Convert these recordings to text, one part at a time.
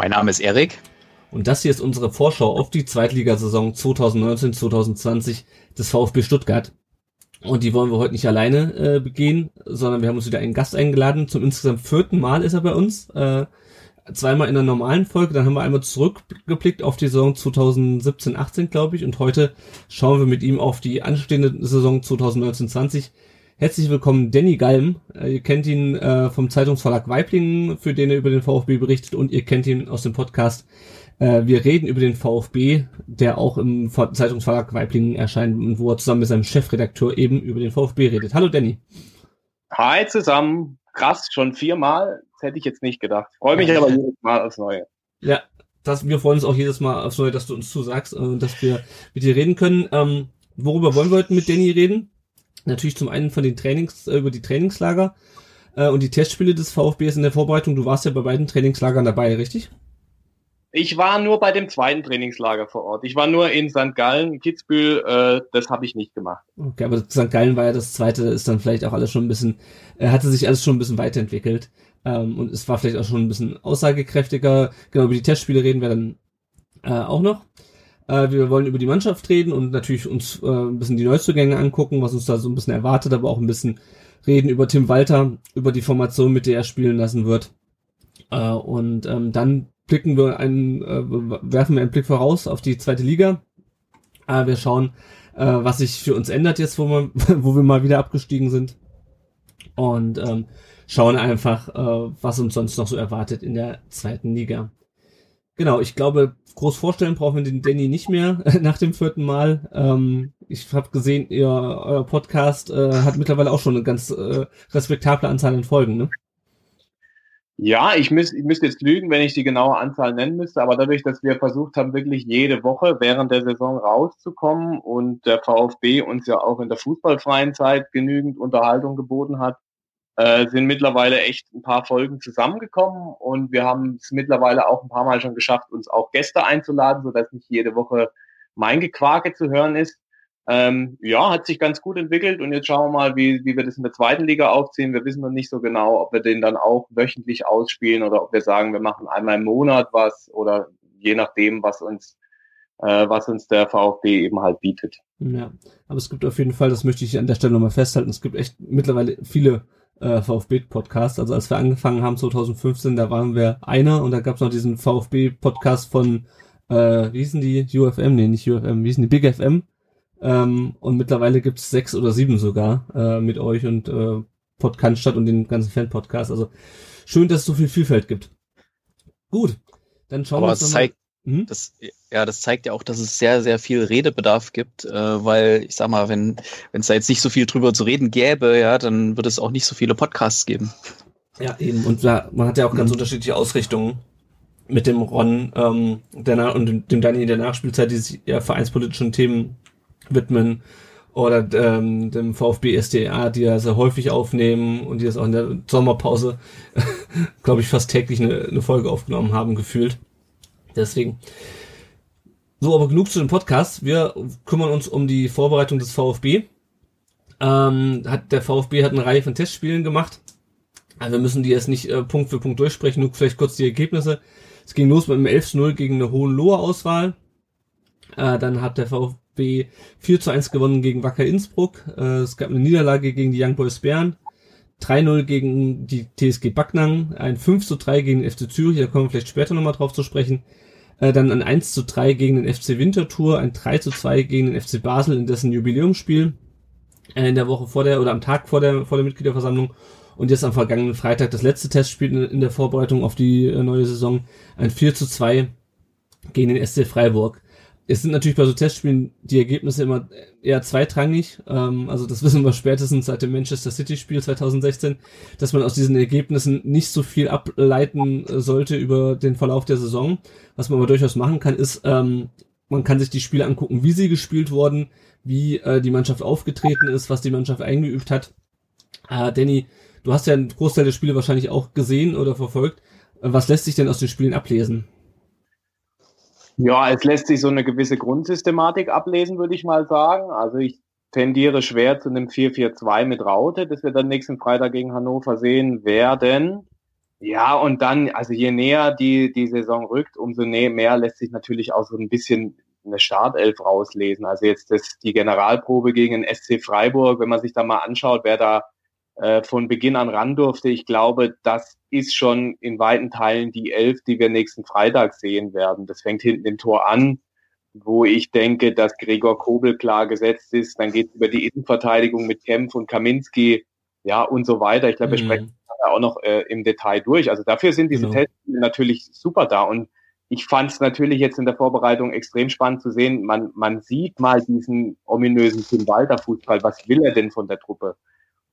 Mein Name ist Erik. Und das hier ist unsere Vorschau auf die Zweitligasaison 2019-2020 des VfB Stuttgart. Und die wollen wir heute nicht alleine äh, begehen, sondern wir haben uns wieder einen Gast eingeladen. Zum insgesamt vierten Mal ist er bei uns. Äh, zweimal in der normalen Folge, dann haben wir einmal zurückgeblickt auf die Saison 2017-18, glaube ich. Und heute schauen wir mit ihm auf die anstehende Saison 2019-20. Herzlich willkommen, Danny Galm. Äh, ihr kennt ihn äh, vom Zeitungsverlag Weiblingen, für den er über den VfB berichtet, und ihr kennt ihn aus dem Podcast äh, Wir reden über den VfB, der auch im Zeitungsverlag Weiblingen erscheint und wo er zusammen mit seinem Chefredakteur eben über den VfB redet. Hallo Danny. Hi zusammen. Krass, schon viermal. Das hätte ich jetzt nicht gedacht. Freue mich aber jedes Mal aufs Neue. Ja, das, wir freuen uns auch jedes Mal aufs Neue, dass du uns zusagst und dass wir mit dir reden können. Ähm, worüber wollen wir heute mit Danny reden? Natürlich zum einen von den Trainings, äh, über die Trainingslager äh, und die Testspiele des VfBs in der Vorbereitung. Du warst ja bei beiden Trainingslagern dabei, richtig? Ich war nur bei dem zweiten Trainingslager vor Ort. Ich war nur in St. Gallen, Kitzbühel, äh, das habe ich nicht gemacht. Okay, aber St. Gallen war ja das zweite, ist dann vielleicht auch alles schon ein bisschen, äh, hatte sich alles schon ein bisschen weiterentwickelt. Ähm, und es war vielleicht auch schon ein bisschen aussagekräftiger. Genau, über die Testspiele reden wir dann äh, auch noch. Äh, wir wollen über die Mannschaft reden und natürlich uns äh, ein bisschen die Neuzugänge angucken, was uns da so ein bisschen erwartet, aber auch ein bisschen reden über Tim Walter, über die Formation, mit der er spielen lassen wird. Äh, und ähm, dann blicken wir einen, werfen wir einen Blick voraus auf die zweite Liga. Wir schauen, was sich für uns ändert jetzt, wo wir, wo wir mal wieder abgestiegen sind. Und ähm, schauen einfach, was uns sonst noch so erwartet in der zweiten Liga. Genau, ich glaube, groß vorstellen brauchen wir den Danny nicht mehr nach dem vierten Mal. Ähm, ich habe gesehen, ihr euer Podcast äh, hat mittlerweile auch schon eine ganz äh, respektable Anzahl an Folgen, ne? Ja, ich, müß, ich müsste jetzt lügen, wenn ich die genaue Anzahl nennen müsste, aber dadurch, dass wir versucht haben, wirklich jede Woche während der Saison rauszukommen und der VfB uns ja auch in der fußballfreien Zeit genügend Unterhaltung geboten hat, äh, sind mittlerweile echt ein paar Folgen zusammengekommen und wir haben es mittlerweile auch ein paar Mal schon geschafft, uns auch Gäste einzuladen, sodass nicht jede Woche mein Gequake zu hören ist. Ähm, ja, hat sich ganz gut entwickelt und jetzt schauen wir mal, wie, wie wir das in der zweiten Liga aufziehen. Wir wissen noch nicht so genau, ob wir den dann auch wöchentlich ausspielen oder ob wir sagen, wir machen einmal im Monat was oder je nachdem, was uns äh, was uns der VfB eben halt bietet. Ja, aber es gibt auf jeden Fall, das möchte ich an der Stelle nochmal festhalten, es gibt echt mittlerweile viele äh, VfB-Podcast. Also als wir angefangen haben 2015, da waren wir einer und da gab es noch diesen VfB-Podcast von, äh, wie hießen die? UFM? Nee, nicht UFM, wie hießen die? Big FM. Ähm, und mittlerweile gibt es sechs oder sieben sogar äh, mit euch und äh, Podcast und den ganzen Fan-Podcast. Also schön, dass es so viel Vielfalt gibt. Gut, dann schauen Aber wir uns es zeigt, Mhm. Das, ja, das zeigt ja auch, dass es sehr, sehr viel Redebedarf gibt, äh, weil ich sag mal, wenn es da jetzt nicht so viel drüber zu reden gäbe, ja, dann würde es auch nicht so viele Podcasts geben. Ja, eben. Und da, man hat ja auch ganz unterschiedliche Ausrichtungen mit dem Ron ähm, der, und dem, Dani in der Nachspielzeit, die sich eher vereinspolitischen Themen widmen. Oder ähm, dem VfB SDA, die ja sehr häufig aufnehmen und die das auch in der Sommerpause, glaube ich, fast täglich eine, eine Folge aufgenommen haben, gefühlt. Deswegen. So, aber genug zu dem Podcast. Wir kümmern uns um die Vorbereitung des VfB. Ähm, hat, der VfB hat eine Reihe von Testspielen gemacht. Also wir müssen die jetzt nicht äh, Punkt für Punkt durchsprechen, nur vielleicht kurz die Ergebnisse. Es ging los mit einem 11-0 gegen eine Hohenloher Auswahl. Äh, dann hat der VfB 4 zu 1 gewonnen gegen Wacker Innsbruck. Äh, es gab eine Niederlage gegen die Young Boys Bern. 3-0 gegen die TSG Backnang, ein 5 zu 3 gegen den FC Zürich, da kommen wir vielleicht später nochmal drauf zu sprechen. Äh, dann ein 1 zu 3 gegen den FC Winterthur, ein 3 zu 2 gegen den FC Basel in dessen Jubiläumsspiel äh, in der Woche vor der oder am Tag vor der vor der Mitgliederversammlung und jetzt am vergangenen Freitag das letzte Testspiel in, der Vorbereitung auf die äh, neue Saison, ein 4 zu 2 gegen den SC Freiburg. Es sind natürlich bei so Testspielen die Ergebnisse immer eher zweitrangig. Ähm, also das wissen wir spätestens seit dem Manchester City Spiel 2016, dass man aus diesen Ergebnissen nicht so viel ableiten äh, sollte über den Verlauf der Saison. Was man aber durchaus machen kann, ist, ähm, man kann sich die Spiele angucken, wie sie gespielt wurden, wie äh, die Mannschaft aufgetreten ist, was die Mannschaft eingeübt hat. Äh, Danny, du hast ja einen Großteil der Spiele wahrscheinlich auch gesehen oder verfolgt. Äh, was lässt sich denn aus den Spielen ablesen? Ja, es lässt sich so eine gewisse Grundsystematik ablesen, würde ich mal sagen. Also ich tendiere schwer zu einem 4-4-2 mit Raute, das wir dann nächsten Freitag gegen Hannover sehen werden. Ja, und dann, also je näher die, die Saison rückt, umso mehr lässt sich natürlich auch so ein bisschen eine Startelf rauslesen. Also jetzt das, die Generalprobe gegen den SC Freiburg, wenn man sich da mal anschaut, wer da äh, von Beginn an ran durfte, ich glaube, das ist schon in weiten Teilen die Elf, die wir nächsten Freitag sehen werden. Das fängt hinten im Tor an, wo ich denke, dass Gregor Kobel klar gesetzt ist. Dann geht es über die Innenverteidigung mit Kempf und Kaminski, ja, und so weiter. Ich glaube, wir mhm. sprechen auch noch äh, im Detail durch. Also dafür sind diese genau. Tests natürlich super da. Und ich fand es natürlich jetzt in der Vorbereitung extrem spannend zu sehen. Man, man sieht mal diesen ominösen Tim Walter Fußball. Was will er denn von der Truppe?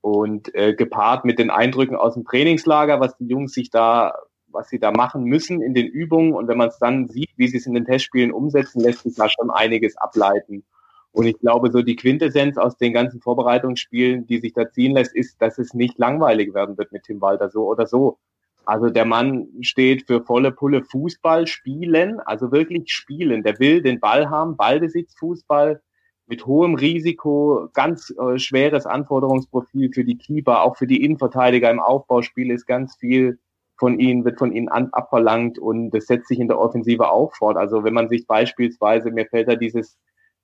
Und äh, gepaart mit den Eindrücken aus dem Trainingslager, was die Jungs sich da, was sie da machen müssen in den Übungen und wenn man es dann sieht, wie sie es in den Testspielen umsetzen, lässt sich da schon einiges ableiten. Und ich glaube, so die Quintessenz aus den ganzen Vorbereitungsspielen, die sich da ziehen lässt, ist, dass es nicht langweilig werden wird mit Tim Walter, so oder so. Also der Mann steht für volle Pulle Fußball spielen, also wirklich spielen. Der will den Ball haben, Ballbesitz, Fußball, mit hohem Risiko, ganz äh, schweres Anforderungsprofil für die Keeper, auch für die Innenverteidiger im Aufbauspiel ist ganz viel von ihnen, wird von ihnen an, abverlangt und das setzt sich in der Offensive auch fort. Also wenn man sich beispielsweise, mir fällt da dieses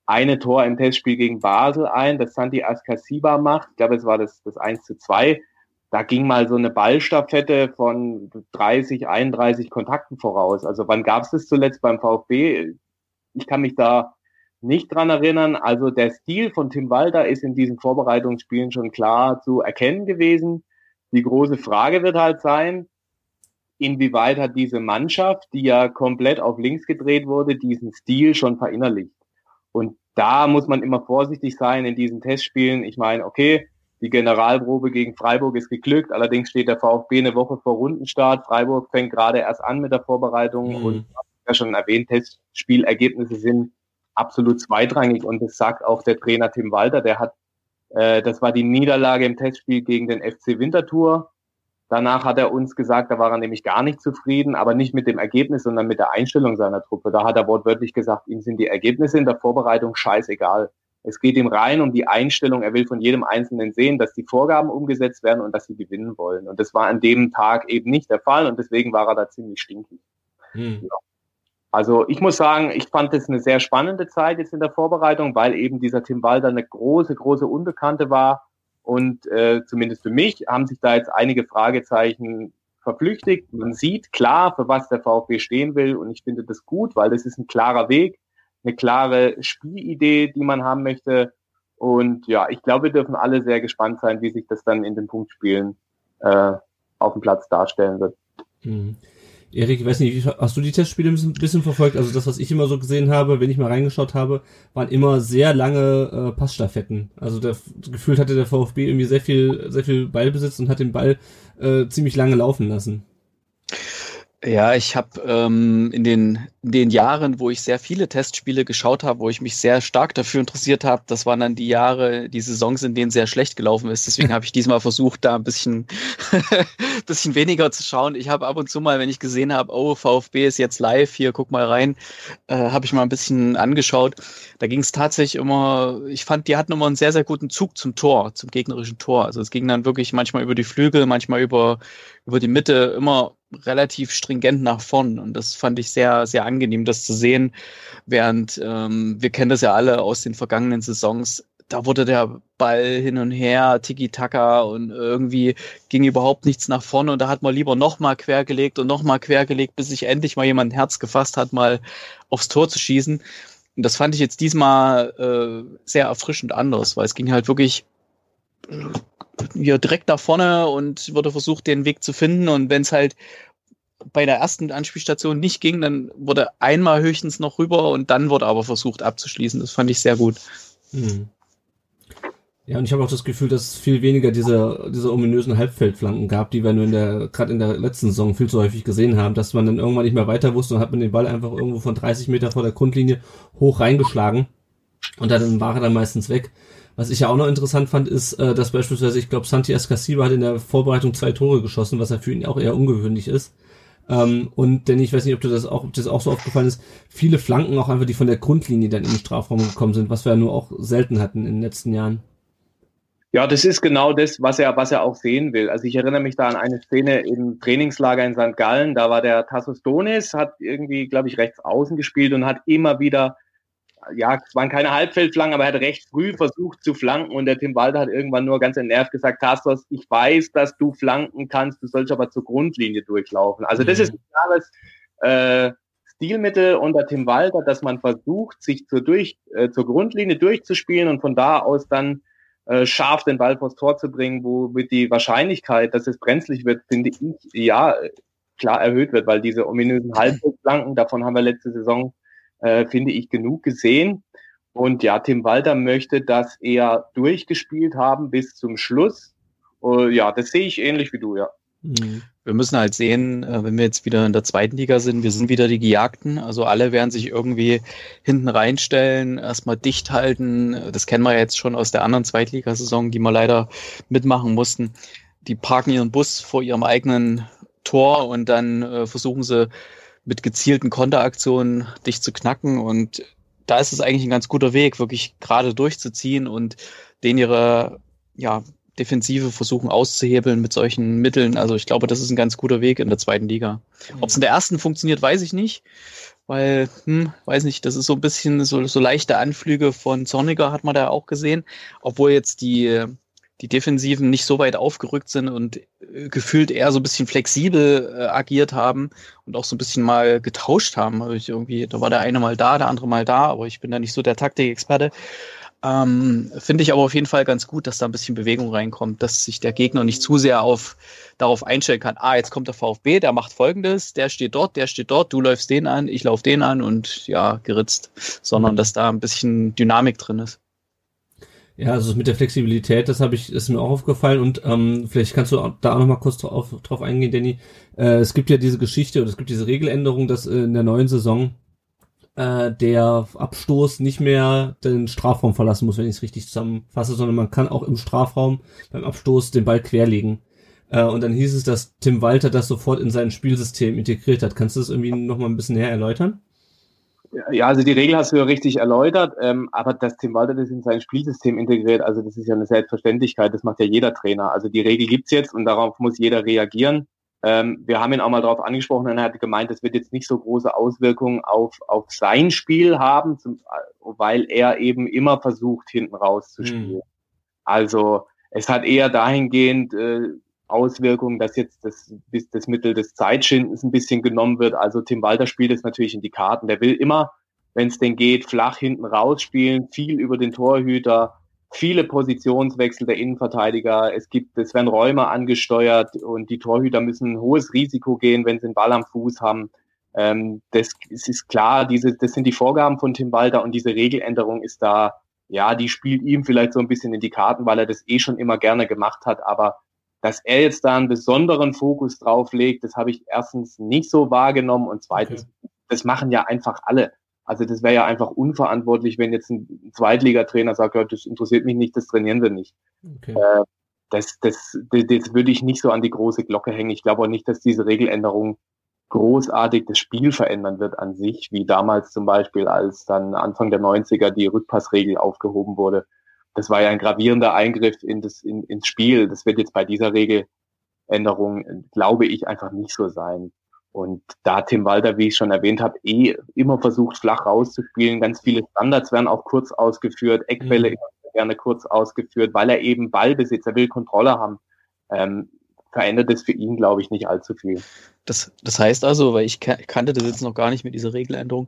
eine Tor im Testspiel gegen Basel ein, das Santi Askasiba macht, ich glaube, es war das, das 1 zu 2, da ging mal so eine Ballstaffette von 30, 31 Kontakten voraus. Also wann gab es das zuletzt beim VfB? Ich kann mich da nicht dran erinnern. Also der Stil von Tim Walter ist in diesen Vorbereitungsspielen schon klar zu erkennen gewesen. Die große Frage wird halt sein, inwieweit hat diese Mannschaft, die ja komplett auf links gedreht wurde, diesen Stil schon verinnerlicht. Und da muss man immer vorsichtig sein in diesen Testspielen. Ich meine, okay, die Generalprobe gegen Freiburg ist geglückt, allerdings steht der VfB eine Woche vor Rundenstart. Freiburg fängt gerade erst an mit der Vorbereitung mhm. und ja schon erwähnt, Testspielergebnisse sind absolut zweitrangig und das sagt auch der Trainer Tim Walter, der hat, äh, das war die Niederlage im Testspiel gegen den FC Winterthur. Danach hat er uns gesagt, da war er nämlich gar nicht zufrieden, aber nicht mit dem Ergebnis, sondern mit der Einstellung seiner Truppe. Da hat er wortwörtlich gesagt, ihm sind die Ergebnisse in der Vorbereitung scheißegal. Es geht ihm rein um die Einstellung. Er will von jedem Einzelnen sehen, dass die Vorgaben umgesetzt werden und dass sie gewinnen wollen. Und das war an dem Tag eben nicht der Fall und deswegen war er da ziemlich stinkig. Hm. Ja. Also ich muss sagen, ich fand es eine sehr spannende Zeit jetzt in der Vorbereitung, weil eben dieser Tim Walter eine große, große Unbekannte war. Und äh, zumindest für mich haben sich da jetzt einige Fragezeichen verflüchtigt. Man sieht klar, für was der VfB stehen will. Und ich finde das gut, weil das ist ein klarer Weg, eine klare Spielidee, die man haben möchte. Und ja, ich glaube, wir dürfen alle sehr gespannt sein, wie sich das dann in den Punktspielen äh, auf dem Platz darstellen wird. Mhm. Erik, ich weiß nicht, hast du die Testspiele ein bisschen, verfolgt? Also das, was ich immer so gesehen habe, wenn ich mal reingeschaut habe, waren immer sehr lange äh, Passstaffetten. Also der, gefühlt hatte der VfB irgendwie sehr viel, sehr viel Ballbesitz und hat den Ball äh, ziemlich lange laufen lassen. Ja, ich habe ähm, in, den, in den Jahren, wo ich sehr viele Testspiele geschaut habe, wo ich mich sehr stark dafür interessiert habe, das waren dann die Jahre, die Saisons, in denen sehr schlecht gelaufen ist. Deswegen habe ich diesmal versucht, da ein bisschen, bisschen weniger zu schauen. Ich habe ab und zu mal, wenn ich gesehen habe, oh, VfB ist jetzt live, hier, guck mal rein, äh, habe ich mal ein bisschen angeschaut. Da ging es tatsächlich immer, ich fand, die hatten immer einen sehr, sehr guten Zug zum Tor, zum gegnerischen Tor. Also es ging dann wirklich manchmal über die Flügel, manchmal über, über die Mitte, immer relativ stringent nach vorn. Und das fand ich sehr, sehr angenehm, das zu sehen, während ähm, wir kennen das ja alle aus den vergangenen Saisons, da wurde der Ball hin und her, Tiki-Taka und irgendwie ging überhaupt nichts nach vorne. Und da hat man lieber nochmal quergelegt und nochmal quergelegt, bis sich endlich mal jemand ein Herz gefasst hat, mal aufs Tor zu schießen. Und das fand ich jetzt diesmal äh, sehr erfrischend anders, weil es ging halt wirklich hier direkt da vorne und wurde versucht, den Weg zu finden. Und wenn es halt bei der ersten Anspielstation nicht ging, dann wurde einmal höchstens noch rüber und dann wurde aber versucht abzuschließen. Das fand ich sehr gut. Mhm. Ja, und ich habe auch das Gefühl, dass es viel weniger diese, diese ominösen Halbfeldflanken gab, die wir nur in der, gerade in der letzten Saison viel zu häufig gesehen haben, dass man dann irgendwann nicht mehr weiter wusste und hat man den Ball einfach irgendwo von 30 Meter vor der Grundlinie hoch reingeschlagen und dann war er dann meistens weg. Was ich ja auch noch interessant fand, ist, äh, dass beispielsweise, ich glaube, Santi Escasiba hat in der Vorbereitung zwei Tore geschossen, was ja für ihn auch eher ungewöhnlich ist. Ähm, und denn ich weiß nicht, ob du das auch, ob das auch so aufgefallen ist, viele Flanken auch einfach, die von der Grundlinie dann in den Strafraum gekommen sind, was wir ja nur auch selten hatten in den letzten Jahren. Ja, das ist genau das, was er, was er auch sehen will. Also ich erinnere mich da an eine Szene im Trainingslager in St. Gallen. Da war der Tassos Donis, hat irgendwie, glaube ich, rechts außen gespielt und hat immer wieder ja, es waren keine Halbfeldflanken, aber er hat recht früh versucht zu flanken und der Tim Walter hat irgendwann nur ganz entnervt gesagt, Tastos, ich weiß, dass du flanken kannst, du sollst aber zur Grundlinie durchlaufen. Also das mhm. ist ein klares äh, Stilmittel unter Tim Walter, dass man versucht, sich zur, durch, äh, zur Grundlinie durchzuspielen und von da aus dann äh, scharf den Ball vors Tor zu bringen, womit die Wahrscheinlichkeit, dass es brenzlig wird, finde ich, ja, klar erhöht wird, weil diese ominösen Halbfeldflanken, davon haben wir letzte Saison äh, finde ich, genug gesehen. Und ja, Tim Walter möchte das eher durchgespielt haben bis zum Schluss. Uh, ja, das sehe ich ähnlich wie du, ja. Mhm. Wir müssen halt sehen, äh, wenn wir jetzt wieder in der zweiten Liga sind, wir sind wieder die Gejagten. Also alle werden sich irgendwie hinten reinstellen, erstmal dicht halten. Das kennen wir jetzt schon aus der anderen Zweitligasaison, die wir leider mitmachen mussten. Die parken ihren Bus vor ihrem eigenen Tor und dann äh, versuchen sie mit gezielten Konteraktionen dich zu knacken. Und da ist es eigentlich ein ganz guter Weg, wirklich gerade durchzuziehen und den ihre ja, Defensive versuchen auszuhebeln mit solchen Mitteln. Also ich glaube, das ist ein ganz guter Weg in der zweiten Liga. Ob es in der ersten funktioniert, weiß ich nicht. Weil, hm, weiß nicht, das ist so ein bisschen so, so leichte Anflüge von Zorniger hat man da auch gesehen. Obwohl jetzt die die Defensiven nicht so weit aufgerückt sind und äh, gefühlt eher so ein bisschen flexibel äh, agiert haben und auch so ein bisschen mal getauscht haben. Also ich irgendwie, da war der eine mal da, der andere mal da, aber ich bin da nicht so der Taktikexperte. Ähm, Finde ich aber auf jeden Fall ganz gut, dass da ein bisschen Bewegung reinkommt, dass sich der Gegner nicht zu sehr auf, darauf einstellen kann, ah, jetzt kommt der VfB, der macht folgendes, der steht dort, der steht dort, du läufst den an, ich lauf den an und ja, geritzt, sondern dass da ein bisschen Dynamik drin ist. Ja, also mit der Flexibilität, das habe ich, ist mir auch aufgefallen und ähm, vielleicht kannst du da auch noch mal kurz drauf, drauf eingehen, Danny. Äh, es gibt ja diese Geschichte oder es gibt diese Regeländerung, dass äh, in der neuen Saison äh, der Abstoß nicht mehr den Strafraum verlassen muss, wenn ich es richtig zusammenfasse, sondern man kann auch im Strafraum beim Abstoß den Ball querlegen. Äh, und dann hieß es, dass Tim Walter das sofort in sein Spielsystem integriert hat. Kannst du das irgendwie noch mal ein bisschen näher erläutern? Ja, also die Regel hast du ja richtig erläutert, ähm, aber dass Tim Walter das in sein Spielsystem integriert, also das ist ja eine Selbstverständlichkeit, das macht ja jeder Trainer. Also die Regel gibt's jetzt und darauf muss jeder reagieren. Ähm, wir haben ihn auch mal darauf angesprochen und er hat gemeint, das wird jetzt nicht so große Auswirkungen auf, auf sein Spiel haben, zum, weil er eben immer versucht, hinten rauszuspielen. Hm. Also es hat eher dahingehend äh, Auswirkungen, dass jetzt das, das Mittel des Zeitschindens ein bisschen genommen wird. Also Tim Walter spielt es natürlich in die Karten. Der will immer, wenn es denn geht, flach hinten rausspielen, viel über den Torhüter, viele Positionswechsel der Innenverteidiger. Es gibt, es werden Räume angesteuert und die Torhüter müssen ein hohes Risiko gehen, wenn sie einen Ball am Fuß haben. Ähm, das, ist klar, diese, das sind die Vorgaben von Tim Walter und diese Regeländerung ist da, ja, die spielt ihm vielleicht so ein bisschen in die Karten, weil er das eh schon immer gerne gemacht hat, aber dass er jetzt da einen besonderen Fokus drauf legt, das habe ich erstens nicht so wahrgenommen und zweitens, okay. das machen ja einfach alle. Also das wäre ja einfach unverantwortlich, wenn jetzt ein Zweitligatrainer sagt, ja, das interessiert mich nicht, das trainieren wir nicht. Okay. Äh, das, das, das, das würde ich nicht so an die große Glocke hängen. Ich glaube auch nicht, dass diese Regeländerung großartig das Spiel verändern wird an sich, wie damals zum Beispiel, als dann Anfang der 90er die Rückpassregel aufgehoben wurde das war ja ein gravierender Eingriff in das, in, ins Spiel. Das wird jetzt bei dieser Regeländerung, glaube ich, einfach nicht so sein. Und da Tim Walter, wie ich schon erwähnt habe, eh immer versucht, flach rauszuspielen. Ganz viele Standards werden auch kurz ausgeführt, Eckbälle mhm. gerne kurz ausgeführt, weil er eben Ballbesitz, er will Kontrolle haben. Ähm, verändert es für ihn, glaube ich, nicht allzu viel. Das, das heißt also, weil ich kannte das jetzt noch gar nicht mit dieser Regeländerung.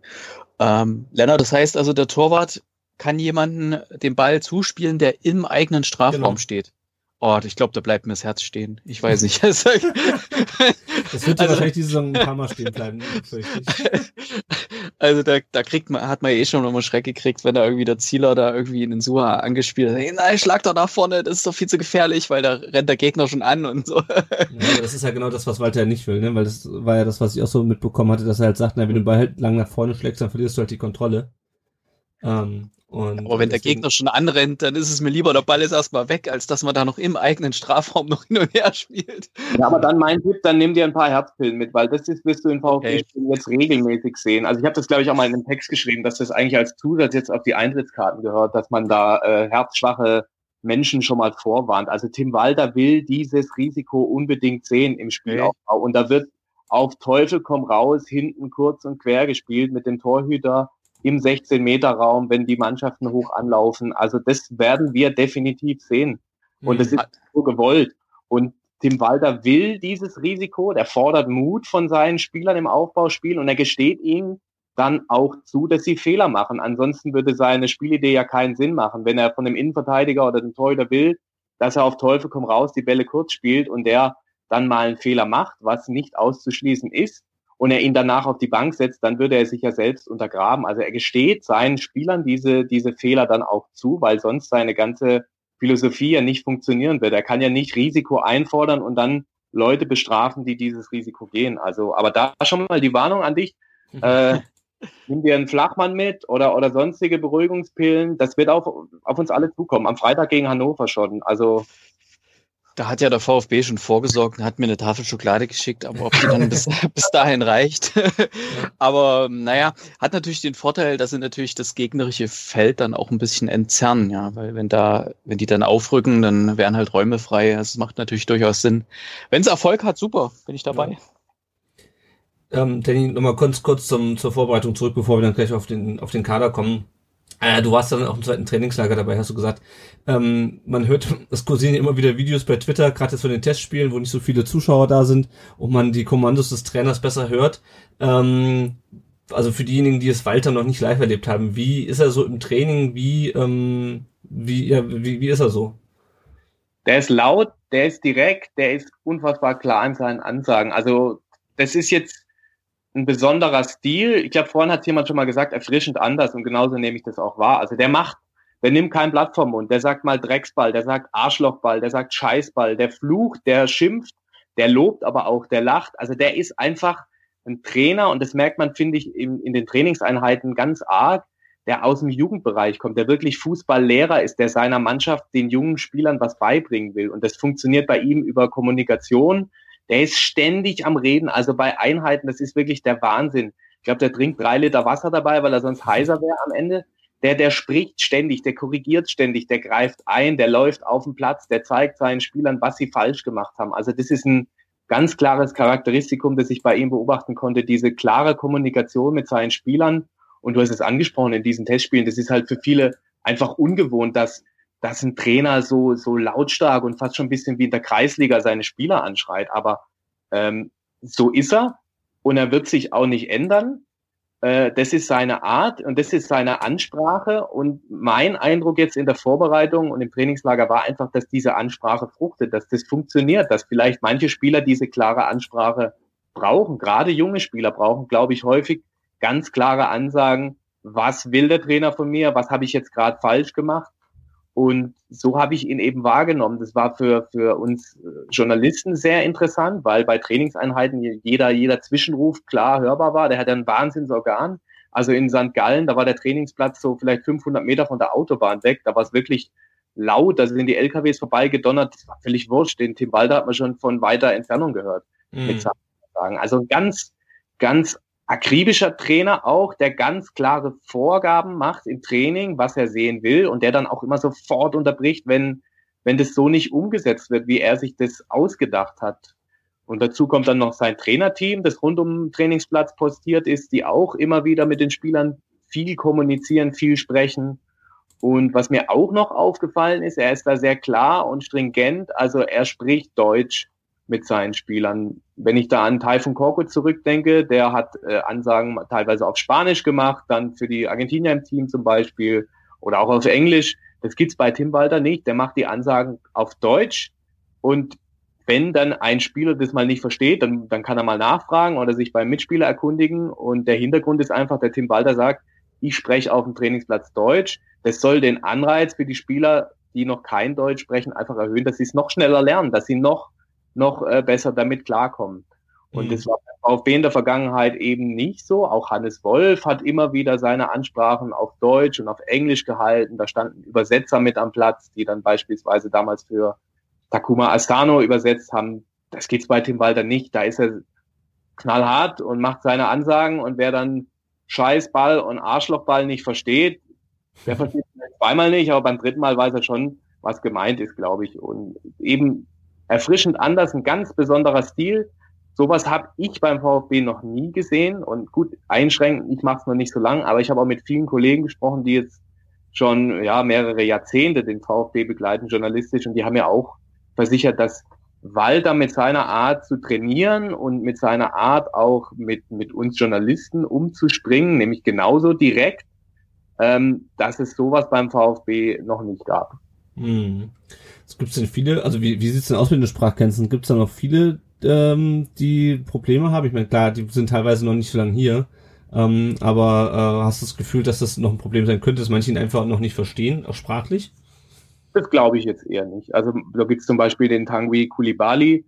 Ähm, Lennart, das heißt also, der Torwart kann jemanden den Ball zuspielen, der im eigenen Strafraum genau. steht. Oh, ich glaube, da bleibt mir das Herz stehen. Ich weiß nicht. das wird ja also, wahrscheinlich diese Saison ein paar Mal stehen bleiben. Also da, da kriegt man, hat man eh schon nochmal Schreck gekriegt, wenn da irgendwie der Zieler da irgendwie in den Suha angespielt hat. Hey, nein, schlag doch nach vorne, das ist doch viel zu gefährlich, weil da rennt der Gegner schon an und so. Ja, das ist ja genau das, was Walter nicht will, ne? Weil das war ja das, was ich auch so mitbekommen hatte, dass er halt sagt, na, wenn du den Ball halt lang nach vorne schlägst, dann verlierst du halt die Kontrolle. Ähm, und Aber wenn der Gegner schon anrennt, dann ist es mir lieber, der Ball ist erstmal weg, als dass man da noch im eigenen Strafraum noch hin und her spielt. Ja, aber dann mein Tipp, dann nimm dir ein paar Herzpillen mit, weil das ist, wirst du in VfB okay. jetzt regelmäßig sehen. Also ich habe das, glaube ich, auch mal in einem Text geschrieben, dass das eigentlich als Zusatz jetzt auf die Eintrittskarten gehört, dass man da äh, herzschwache Menschen schon mal vorwarnt. Also Tim Walter will dieses Risiko unbedingt sehen im Spielaufbau. Okay. Und da wird auf Teufel komm raus, hinten kurz und quer gespielt mit dem Torhüter im 16-Meter-Raum, wenn die Mannschaften hoch anlaufen. Also das werden wir definitiv sehen. Und das mhm. ist so gewollt. Und Tim Walter will dieses Risiko, der fordert Mut von seinen Spielern im Aufbauspiel und er gesteht ihnen dann auch zu, dass sie Fehler machen. Ansonsten würde seine Spielidee ja keinen Sinn machen, wenn er von dem Innenverteidiger oder dem Torhüter will, dass er auf Teufel komm raus die Bälle kurz spielt und der dann mal einen Fehler macht, was nicht auszuschließen ist, und er ihn danach auf die Bank setzt, dann würde er sich ja selbst untergraben. Also er gesteht seinen Spielern diese, diese Fehler dann auch zu, weil sonst seine ganze Philosophie ja nicht funktionieren wird. Er kann ja nicht Risiko einfordern und dann Leute bestrafen, die dieses Risiko gehen. Also, aber da schon mal die Warnung an dich. Äh, nimm dir einen Flachmann mit oder, oder sonstige Beruhigungspillen. Das wird auf, auf uns alle zukommen. Am Freitag gegen Hannover schon. Also da hat ja der VfB schon vorgesorgt und hat mir eine Tafel Schokolade geschickt, aber ob die dann bis, bis dahin reicht. aber naja, hat natürlich den Vorteil, dass sie natürlich das gegnerische Feld dann auch ein bisschen entzerren, ja, weil wenn da, wenn die dann aufrücken, dann wären halt Räume frei. Das macht natürlich durchaus Sinn. Wenn es Erfolg hat, super, bin ich dabei. Ja. Ähm, Danny, nochmal kurz, kurz zum, zur Vorbereitung zurück, bevor wir dann gleich auf den, auf den Kader kommen. Äh, du warst dann auch im zweiten Trainingslager dabei, hast du gesagt. Ähm, man hört, es kursieren immer wieder Videos bei Twitter, gerade jetzt von den Testspielen, wo nicht so viele Zuschauer da sind und man die Kommandos des Trainers besser hört. Ähm, also für diejenigen, die es Walter noch nicht live erlebt haben, wie ist er so im Training? Wie, ähm, wie, ja, wie, wie ist er so? Der ist laut, der ist direkt, der ist unfassbar klar in seinen Ansagen. Also das ist jetzt ein besonderer Stil. Ich glaube, vorhin hat jemand schon mal gesagt, erfrischend anders und genauso nehme ich das auch wahr. Also der macht, der nimmt kein Blatt vom Mund, der sagt mal Drecksball, der sagt Arschlochball, der sagt Scheißball, der flucht, der schimpft, der lobt aber auch, der lacht. Also der ist einfach ein Trainer und das merkt man, finde ich, in, in den Trainingseinheiten ganz arg, der aus dem Jugendbereich kommt, der wirklich Fußballlehrer ist, der seiner Mannschaft den jungen Spielern was beibringen will. Und das funktioniert bei ihm über Kommunikation, der ist ständig am Reden. Also bei Einheiten, das ist wirklich der Wahnsinn. Ich glaube, der trinkt drei Liter Wasser dabei, weil er sonst heiser wäre am Ende. Der, der spricht ständig, der korrigiert ständig, der greift ein, der läuft auf den Platz, der zeigt seinen Spielern, was sie falsch gemacht haben. Also das ist ein ganz klares Charakteristikum, das ich bei ihm beobachten konnte, diese klare Kommunikation mit seinen Spielern. Und du hast es angesprochen in diesen Testspielen, das ist halt für viele einfach ungewohnt, dass dass ein Trainer so, so lautstark und fast schon ein bisschen wie in der Kreisliga seine Spieler anschreit. Aber ähm, so ist er und er wird sich auch nicht ändern. Äh, das ist seine Art und das ist seine Ansprache. Und mein Eindruck jetzt in der Vorbereitung und im Trainingslager war einfach, dass diese Ansprache fruchtet, dass das funktioniert, dass vielleicht manche Spieler diese klare Ansprache brauchen. Gerade junge Spieler brauchen, glaube ich, häufig ganz klare Ansagen. Was will der Trainer von mir? Was habe ich jetzt gerade falsch gemacht? Und so habe ich ihn eben wahrgenommen. Das war für, für uns äh, Journalisten sehr interessant, weil bei Trainingseinheiten jeder, jeder Zwischenruf klar hörbar war. Der hat ein Wahnsinnsorgan. Also in St. Gallen, da war der Trainingsplatz so vielleicht 500 Meter von der Autobahn weg. Da war es wirklich laut. Da sind die LKWs vorbeigedonnert. Das war völlig wurscht. Den Tim Walder hat man schon von weiter Entfernung gehört. Mhm. Also ganz, ganz akribischer Trainer auch, der ganz klare Vorgaben macht im Training, was er sehen will und der dann auch immer sofort unterbricht, wenn, wenn das so nicht umgesetzt wird, wie er sich das ausgedacht hat. Und dazu kommt dann noch sein Trainerteam, das rund um den Trainingsplatz postiert ist, die auch immer wieder mit den Spielern viel kommunizieren, viel sprechen. Und was mir auch noch aufgefallen ist, er ist da sehr klar und stringent. Also er spricht Deutsch mit seinen Spielern. Wenn ich da an Taifun Korkut zurückdenke, der hat äh, Ansagen teilweise auf Spanisch gemacht, dann für die Argentinier im Team zum Beispiel oder auch auf Englisch. Das gibt's bei Tim Walter nicht. Der macht die Ansagen auf Deutsch und wenn dann ein Spieler das mal nicht versteht, dann, dann kann er mal nachfragen oder sich beim Mitspieler erkundigen. Und der Hintergrund ist einfach, der Tim Walter sagt, ich spreche auf dem Trainingsplatz Deutsch. Das soll den Anreiz für die Spieler, die noch kein Deutsch sprechen, einfach erhöhen, dass sie es noch schneller lernen, dass sie noch, noch äh, besser damit klarkommen. Und mhm. das war beim VfB in der Vergangenheit eben nicht so. Auch Hannes Wolf hat immer wieder seine Ansprachen auf Deutsch und auf Englisch gehalten. Da standen Übersetzer mit am Platz, die dann beispielsweise damals für Takuma Astano übersetzt haben. Das geht's bei Tim Walter nicht. Da ist er knallhart und macht seine Ansagen und wer dann Scheißball und Arschlochball nicht versteht, der versteht es zweimal nicht, aber beim dritten Mal weiß er schon, was gemeint ist, glaube ich. Und eben erfrischend anders, ein ganz besonderer Stil. Sowas habe ich beim VfB noch nie gesehen. Und gut, einschränken, ich mache es noch nicht so lang, aber ich habe auch mit vielen Kollegen gesprochen, die jetzt schon ja mehrere Jahrzehnte den VfB begleiten, journalistisch, und die haben ja auch versichert, dass Walter mit seiner Art zu trainieren und mit seiner Art auch mit, mit uns Journalisten umzuspringen, nämlich genauso direkt, ähm, dass es sowas beim VfB noch nicht gab. Hm. Es gibt denn viele, also wie, wie sieht's denn aus mit den Sprachkenntnissen? Gibt es da noch viele, ähm, die Probleme haben? Ich meine, klar, die sind teilweise noch nicht so lange hier. Ähm, aber äh, hast du das Gefühl, dass das noch ein Problem sein könnte, dass manche ihn einfach noch nicht verstehen, auch sprachlich? Das glaube ich jetzt eher nicht. Also da gibt es zum Beispiel den Tanguy Kulibali,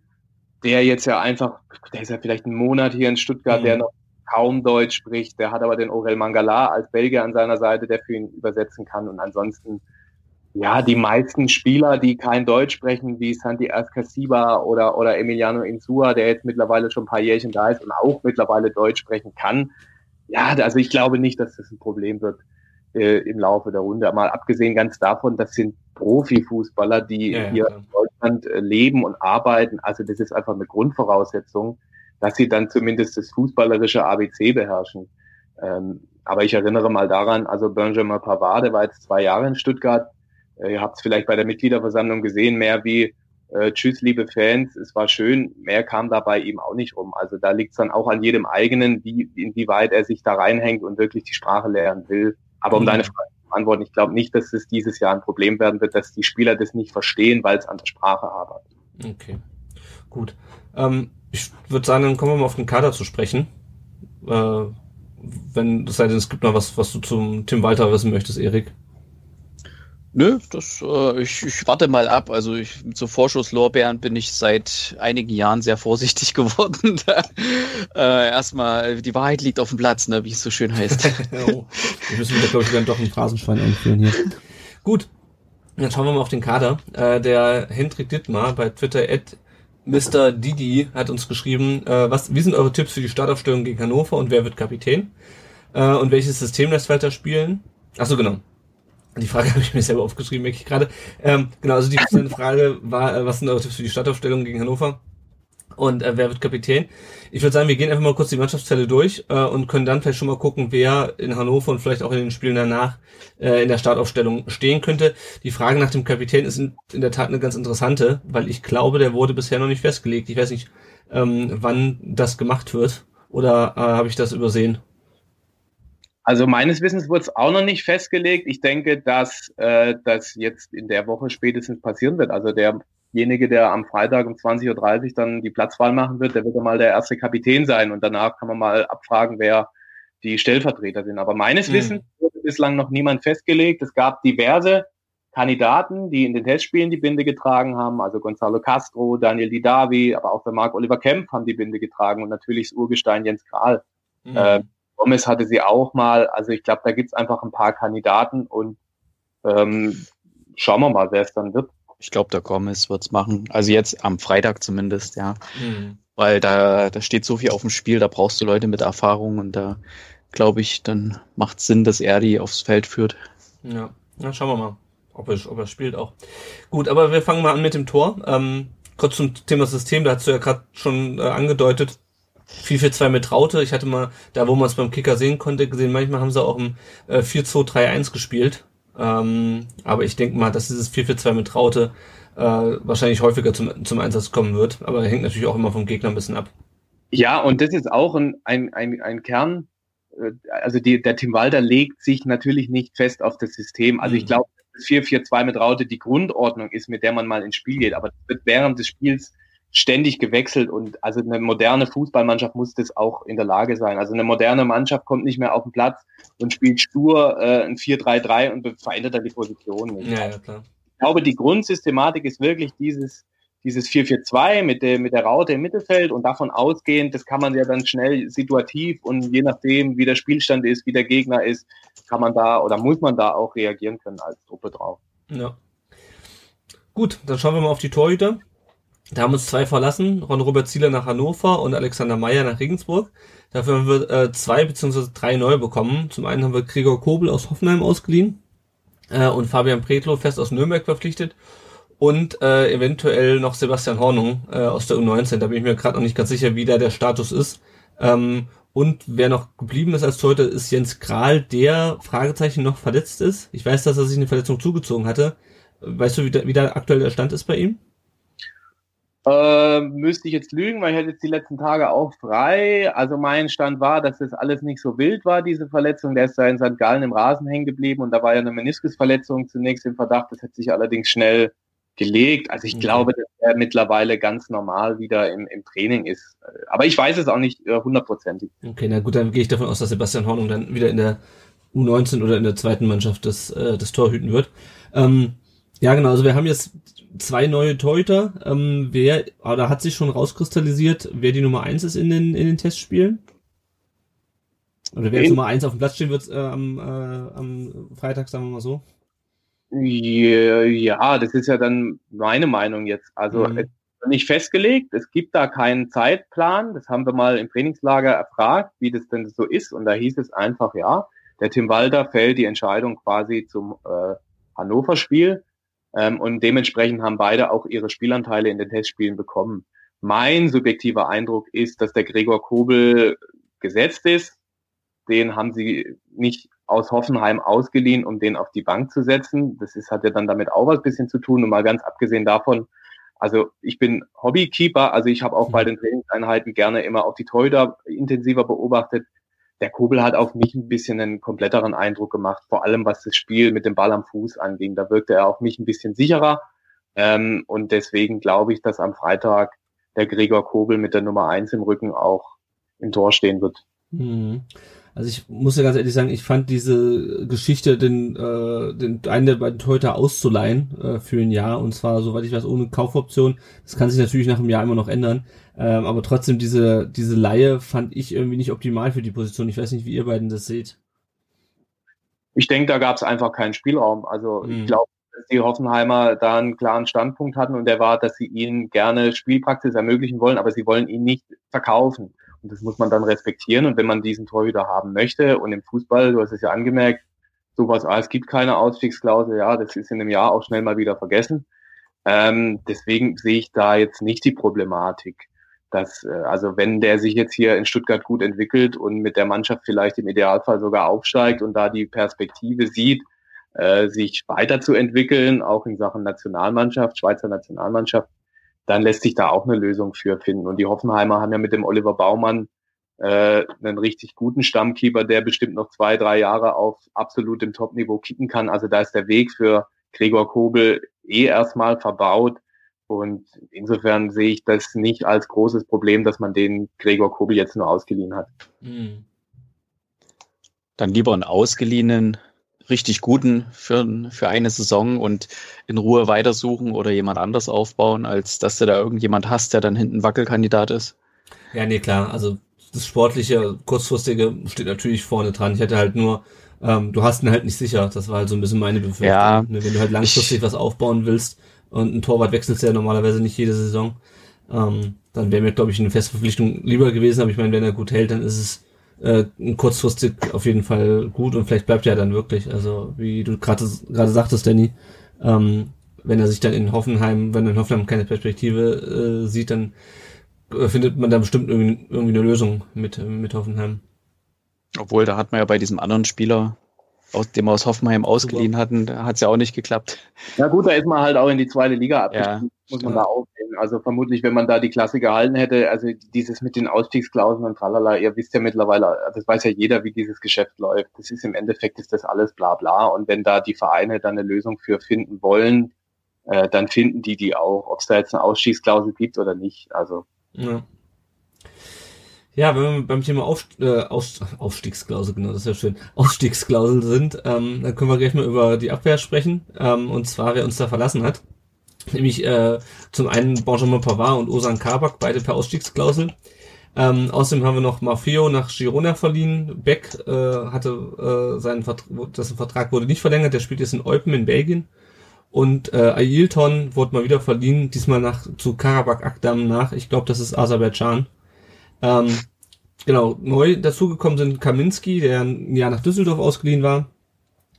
der jetzt ja einfach, der ist ja vielleicht einen Monat hier in Stuttgart, mhm. der noch kaum Deutsch spricht. Der hat aber den Aurel Mangala als Belgier an seiner Seite, der für ihn übersetzen kann. Und ansonsten, ja, die meisten Spieler, die kein Deutsch sprechen, wie Santi Ascasiba oder, oder Emiliano Insua, der jetzt mittlerweile schon ein paar Jährchen da ist und auch mittlerweile Deutsch sprechen kann. Ja, also ich glaube nicht, dass das ein Problem wird äh, im Laufe der Runde. Mal abgesehen ganz davon, das sind Profifußballer, die ja, hier ja. in Deutschland äh, leben und arbeiten. Also das ist einfach eine Grundvoraussetzung, dass sie dann zumindest das fußballerische ABC beherrschen. Ähm, aber ich erinnere mal daran, also Benjamin Pavard, der war jetzt zwei Jahre in Stuttgart. Äh, ihr habt es vielleicht bei der Mitgliederversammlung gesehen, mehr wie äh, Tschüss, liebe Fans, es war schön, mehr kam dabei eben auch nicht rum. Also da liegt es dann auch an jedem eigenen, wie, inwieweit er sich da reinhängt und wirklich die Sprache lernen will. Aber um mhm. deine Frage zu beantworten, ich glaube nicht, dass es dieses Jahr ein Problem werden wird, dass die Spieler das nicht verstehen, weil es an der Sprache arbeitet. Okay, gut. Ähm, ich würde sagen, dann kommen wir mal auf den Kader zu sprechen. Äh, wenn, das sei denn, es gibt noch was, was du zum Tim Walter wissen möchtest, Erik. Nö, das, äh, ich, ich warte mal ab. Also ich, zu Vorschusslorbeeren bin ich seit einigen Jahren sehr vorsichtig geworden. äh, erstmal, die Wahrheit liegt auf dem Platz, ne, wie es so schön heißt. oh, wir müssen wieder, glaube ich, dann doch ein Phrasenschwein einführen hier. Gut, dann schauen wir mal auf den Kader. Äh, der Hendrik Dittmar bei Twitter at Mr. Didi hat uns geschrieben, äh, was, wie sind eure Tipps für die Startaufstellung gegen Hannover und wer wird Kapitän? Äh, und welches System lässt weiter spielen? Achso, genau. Die Frage habe ich mir selber aufgeschrieben, merke ich gerade. Ähm, genau, also die Frage war, äh, was sind eure Tipps für die Startaufstellung gegen Hannover? Und äh, wer wird Kapitän? Ich würde sagen, wir gehen einfach mal kurz die Mannschaftszelle durch äh, und können dann vielleicht schon mal gucken, wer in Hannover und vielleicht auch in den Spielen danach äh, in der Startaufstellung stehen könnte. Die Frage nach dem Kapitän ist in, in, der Tat eine ganz interessante, weil ich glaube, der wurde bisher noch nicht festgelegt. Ich weiß nicht, ähm, wann das gemacht wird. Oder äh, habe ich das übersehen? Also meines Wissens wurde es auch noch nicht festgelegt. Ich denke, dass äh, das jetzt in der Woche spätestens passieren wird. Also derjenige, der am Freitag um 20.30 Uhr dann die Platzwahl machen wird, der wird dann mal der erste Kapitän sein. Und danach kann man mal abfragen, wer die Stellvertreter sind. Aber meines mhm. Wissens wurde bislang noch niemand festgelegt. Es gab diverse Kandidaten, die in den Testspielen die Binde getragen haben. Also Gonzalo Castro, Daniel Didavi, aber auch der Marc Oliver Kempf haben die Binde getragen und natürlich das Urgestein Jens Kral. Mhm. Äh, Gomez hatte sie auch mal. Also ich glaube, da gibt's einfach ein paar Kandidaten und ähm, schauen wir mal, wer es dann wird. Ich glaube, der Gomez wird's machen. Also jetzt am Freitag zumindest, ja. Mhm. Weil da, da steht so viel auf dem Spiel, da brauchst du Leute mit Erfahrung und da glaube ich, dann macht Sinn, dass er die aufs Feld führt. Ja, na schauen wir mal, ob er, ob er spielt auch. Gut, aber wir fangen mal an mit dem Tor. Ähm, kurz zum Thema System, da hast du ja gerade schon äh, angedeutet. 4-4-2 mit Raute. Ich hatte mal, da wo man es beim Kicker sehen konnte, gesehen, manchmal haben sie auch im äh, 4-2-3-1 gespielt. Ähm, aber ich denke mal, dass dieses 4-4-2 mit Raute äh, wahrscheinlich häufiger zum, zum Einsatz kommen wird. Aber hängt natürlich auch immer vom Gegner ein bisschen ab. Ja, und das ist auch ein, ein, ein, ein Kern. Äh, also die, der Tim Walter legt sich natürlich nicht fest auf das System. Also mhm. ich glaube, das 4-4-2 mit Raute die Grundordnung ist, mit der man mal ins Spiel geht. Aber das wird während des Spiels ständig gewechselt und also eine moderne Fußballmannschaft muss das auch in der Lage sein. Also eine moderne Mannschaft kommt nicht mehr auf den Platz und spielt stur äh, ein 4-3-3 und verändert dann die Position nicht. Ja, ja, klar. Ich glaube, die Grundsystematik ist wirklich dieses dieses 4-4-2 mit der, mit der Raute im Mittelfeld und davon ausgehend, das kann man ja dann schnell situativ und je nachdem, wie der Spielstand ist, wie der Gegner ist, kann man da oder muss man da auch reagieren können als Truppe drauf. Ja. Gut, dann schauen wir mal auf die Torhüter. Da haben uns zwei verlassen, Ron-Robert Zieler nach Hannover und Alexander Meyer nach Regensburg. Dafür haben wir äh, zwei beziehungsweise drei neue bekommen. Zum einen haben wir Gregor Kobel aus Hoffenheim ausgeliehen äh, und Fabian Pretlo fest aus Nürnberg verpflichtet und äh, eventuell noch Sebastian Hornung äh, aus der U19. Da bin ich mir gerade noch nicht ganz sicher, wie da der Status ist. Ähm, und wer noch geblieben ist als Torhüter, ist Jens Kral, der Fragezeichen noch verletzt ist. Ich weiß, dass er sich eine Verletzung zugezogen hatte. Weißt du, wie, da, wie der aktuelle Stand ist bei ihm? Äh, müsste ich jetzt lügen, weil ich hatte jetzt die letzten Tage auch frei. Also mein Stand war, dass das alles nicht so wild war, diese Verletzung. Der ist da in St. Gallen im Rasen hängen geblieben und da war ja eine Meniskusverletzung zunächst im Verdacht. Das hat sich allerdings schnell gelegt. Also ich okay. glaube, dass er mittlerweile ganz normal wieder im, im Training ist. Aber ich weiß es auch nicht äh, hundertprozentig. Okay, na gut, dann gehe ich davon aus, dass Sebastian Hornung dann wieder in der U19 oder in der zweiten Mannschaft des, äh, des Torhüten wird. Ähm, ja, genau, also wir haben jetzt zwei neue Torhüter. Ähm, wer, oder hat sich schon rauskristallisiert, wer die Nummer eins ist in den, in den Testspielen? Oder wer jetzt Nummer eins auf dem Platz stehen wird äh, am, äh, am Freitag, sagen wir mal so? Ja, das ist ja dann meine Meinung jetzt. Also mhm. es ist nicht festgelegt, es gibt da keinen Zeitplan. Das haben wir mal im Trainingslager erfragt, wie das denn so ist. Und da hieß es einfach, ja, der Tim Walter fällt die Entscheidung quasi zum äh, Hannover-Spiel. Ähm, und dementsprechend haben beide auch ihre Spielanteile in den Testspielen bekommen. Mein subjektiver Eindruck ist, dass der Gregor Kobel gesetzt ist. Den haben sie nicht aus Hoffenheim ausgeliehen, um den auf die Bank zu setzen. Das ist, hat ja dann damit auch was bisschen zu tun. Und mal ganz abgesehen davon, also ich bin Hobbykeeper, also ich habe auch bei den Trainingseinheiten gerne immer auch die Torhüter intensiver beobachtet der Kobel hat auf mich ein bisschen einen kompletteren Eindruck gemacht, vor allem was das Spiel mit dem Ball am Fuß anging. Da wirkte er auf mich ein bisschen sicherer. Ähm, und deswegen glaube ich, dass am Freitag der Gregor Kobel mit der Nummer eins im Rücken auch im Tor stehen wird. Mhm. Also ich muss ja ganz ehrlich sagen, ich fand diese Geschichte, den, äh, den einen der beiden Torhüter auszuleihen äh, für ein Jahr und zwar, soweit ich weiß, ohne Kaufoption. Das kann sich natürlich nach einem Jahr immer noch ändern. Ähm, aber trotzdem, diese, diese Laie fand ich irgendwie nicht optimal für die Position. Ich weiß nicht, wie ihr beiden das seht. Ich denke, da gab es einfach keinen Spielraum. Also mhm. ich glaube, dass die Hoffenheimer da einen klaren Standpunkt hatten und der war, dass sie ihnen gerne Spielpraxis ermöglichen wollen, aber sie wollen ihn nicht verkaufen. Und das muss man dann respektieren. Und wenn man diesen Torhüter haben möchte und im Fußball, du hast es ja angemerkt, sowas, ah, es gibt keine Ausstiegsklausel, ja, das ist in einem Jahr auch schnell mal wieder vergessen. Ähm, deswegen sehe ich da jetzt nicht die Problematik, dass, äh, also wenn der sich jetzt hier in Stuttgart gut entwickelt und mit der Mannschaft vielleicht im Idealfall sogar aufsteigt und da die Perspektive sieht, äh, sich weiterzuentwickeln, auch in Sachen Nationalmannschaft, Schweizer Nationalmannschaft, dann lässt sich da auch eine Lösung für finden. Und die Hoffenheimer haben ja mit dem Oliver Baumann äh, einen richtig guten Stammkeeper, der bestimmt noch zwei, drei Jahre auf absolutem Top-Niveau kicken kann. Also da ist der Weg für Gregor Kobel eh erstmal verbaut. Und insofern sehe ich das nicht als großes Problem, dass man den Gregor Kobel jetzt nur ausgeliehen hat. Mhm. Dann lieber einen ausgeliehenen richtig guten für, für eine Saison und in Ruhe weitersuchen oder jemand anders aufbauen, als dass du da irgendjemand hast, der dann hinten Wackelkandidat ist? Ja, nee, klar. Also das sportliche, kurzfristige steht natürlich vorne dran. Ich hätte halt nur, ähm, du hast ihn halt nicht sicher. Das war halt so ein bisschen meine Befürchtung. Ja, ne, Wenn du halt langfristig ich, was aufbauen willst und ein Torwart wechselst ja normalerweise nicht jede Saison, ähm, dann wäre mir, glaube ich, eine Festverpflichtung lieber gewesen. Aber ich meine, wenn er gut hält, dann ist es äh, kurzfristig auf jeden Fall gut und vielleicht bleibt er dann wirklich. Also wie du gerade gerade sagtest, Danny, ähm, wenn er sich dann in Hoffenheim, wenn er in Hoffenheim keine Perspektive äh, sieht, dann äh, findet man da bestimmt irgendwie, irgendwie eine Lösung mit mit Hoffenheim. Obwohl, da hat man ja bei diesem anderen Spieler aus dem wir aus Hoffenheim ausgeliehen hatten, hat es ja auch nicht geklappt. Na gut, da ist man halt auch in die zweite Liga Ja. abgestiegen, muss man da auch sehen. Also vermutlich, wenn man da die Klasse gehalten hätte, also dieses mit den Ausstiegsklauseln und tralala, ihr wisst ja mittlerweile, das weiß ja jeder, wie dieses Geschäft läuft. Das ist im Endeffekt ist das alles bla bla. Und wenn da die Vereine dann eine Lösung für finden wollen, äh, dann finden die die auch, ob es da jetzt eine Ausstiegsklausel gibt oder nicht. Also Ja. Ja, wenn wir beim Thema Auf, äh, Aus, Aufstiegsklausel, genau, das ist ja schön, Ausstiegsklausel sind, ähm, dann können wir gleich mal über die Abwehr sprechen, ähm, und zwar wer uns da verlassen hat. Nämlich äh, zum einen Benjamin Pavard und Osan Kabak, beide per Ausstiegsklausel. Ähm, außerdem haben wir noch Maffeo nach Girona verliehen. Beck äh, hatte äh, seinen Vertrag, dessen Vertrag wurde nicht verlängert, der spielt jetzt in Eupen in Belgien. Und äh, Ailton wurde mal wieder verliehen, diesmal nach zu Karabakh Akdam nach, ich glaube, das ist Aserbaidschan. Ähm, genau, neu dazugekommen sind Kaminski, der ein Jahr nach Düsseldorf ausgeliehen war,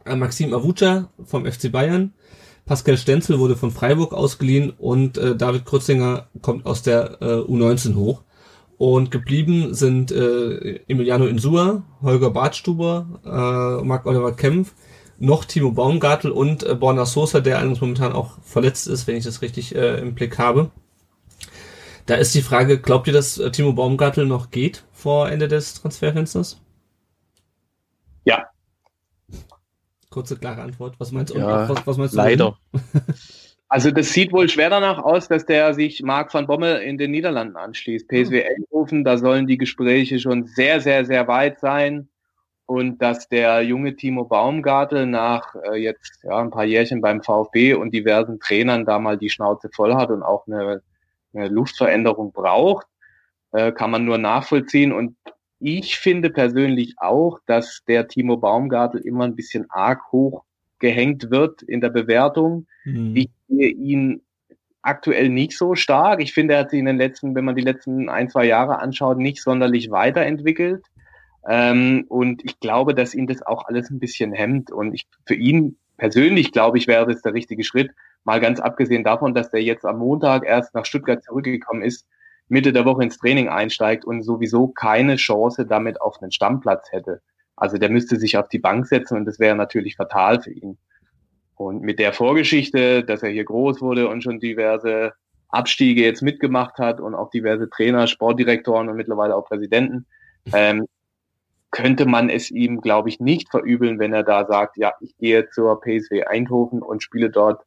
äh, Maxim Avuca vom FC Bayern, Pascal Stenzel wurde von Freiburg ausgeliehen und äh, David Krutzinger kommt aus der äh, U19 hoch. Und geblieben sind äh, Emiliano Insua, Holger Bartstuber, äh, Marc-Oliver Kempf, noch Timo Baumgartel und äh, Borna Sosa, der allerdings momentan auch verletzt ist, wenn ich das richtig äh, im Blick habe. Da ist die Frage, glaubt ihr, dass äh, Timo Baumgartel noch geht vor Ende des Transferfensters? Ja. Kurze, klare Antwort. Was meinst du? Ja, was, was meinst du? Leider. Also das sieht wohl schwer danach aus, dass der sich Marc van Bommel in den Niederlanden anschließt. PSW Eindhoven, da sollen die Gespräche schon sehr, sehr, sehr weit sein. Und dass der junge Timo Baumgartel nach äh, jetzt ja, ein paar Jährchen beim VfB und diversen Trainern da mal die Schnauze voll hat und auch eine Luftveränderung braucht, äh, kann man nur nachvollziehen. Und ich finde persönlich auch, dass der Timo Baumgartel immer ein bisschen arg hoch gehängt wird in der Bewertung. Hm. Ich sehe ihn aktuell nicht so stark. Ich finde, er hat sich in den letzten, wenn man die letzten ein, zwei Jahre anschaut, nicht sonderlich weiterentwickelt. Ähm, und ich glaube, dass ihn das auch alles ein bisschen hemmt. Und ich, für ihn persönlich, glaube ich, wäre das der richtige Schritt. Mal ganz abgesehen davon, dass der jetzt am Montag erst nach Stuttgart zurückgekommen ist, Mitte der Woche ins Training einsteigt und sowieso keine Chance damit auf einen Stammplatz hätte. Also der müsste sich auf die Bank setzen und das wäre natürlich fatal für ihn. Und mit der Vorgeschichte, dass er hier groß wurde und schon diverse Abstiege jetzt mitgemacht hat und auch diverse Trainer, Sportdirektoren und mittlerweile auch Präsidenten, ähm, könnte man es ihm, glaube ich, nicht verübeln, wenn er da sagt, ja, ich gehe zur PSW Eindhoven und spiele dort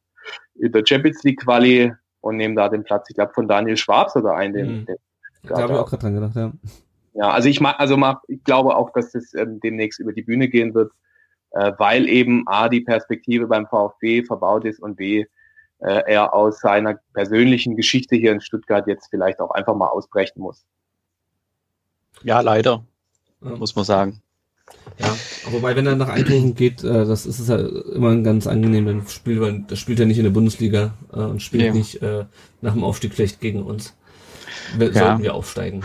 über Champions League Quali und nehme da den Platz, ich glaube, von Daniel Schwab sogar ein, den, Mhm. den Da habe ich auch gerade dran gedacht, ja. ja, also ich mag, also mag, ich glaube auch, dass das ähm, demnächst über die Bühne gehen wird, äh, weil eben A, die Perspektive beim VfB verbaut ist und B, äh, er aus seiner persönlichen Geschichte hier in Stuttgart jetzt vielleicht auch einfach mal ausbrechen muss. Ja, leider, Ja. muss man sagen. Ja, wobei, wenn er nach Eindhoven geht, äh, das ist es ja immer ein ganz angenehm, dann spielt er, das spielt er nicht in der Bundesliga äh, und spielt Ja. nicht äh, nach dem Aufstieg schlecht gegen uns. Wir, Ja. Sollten wir aufsteigen.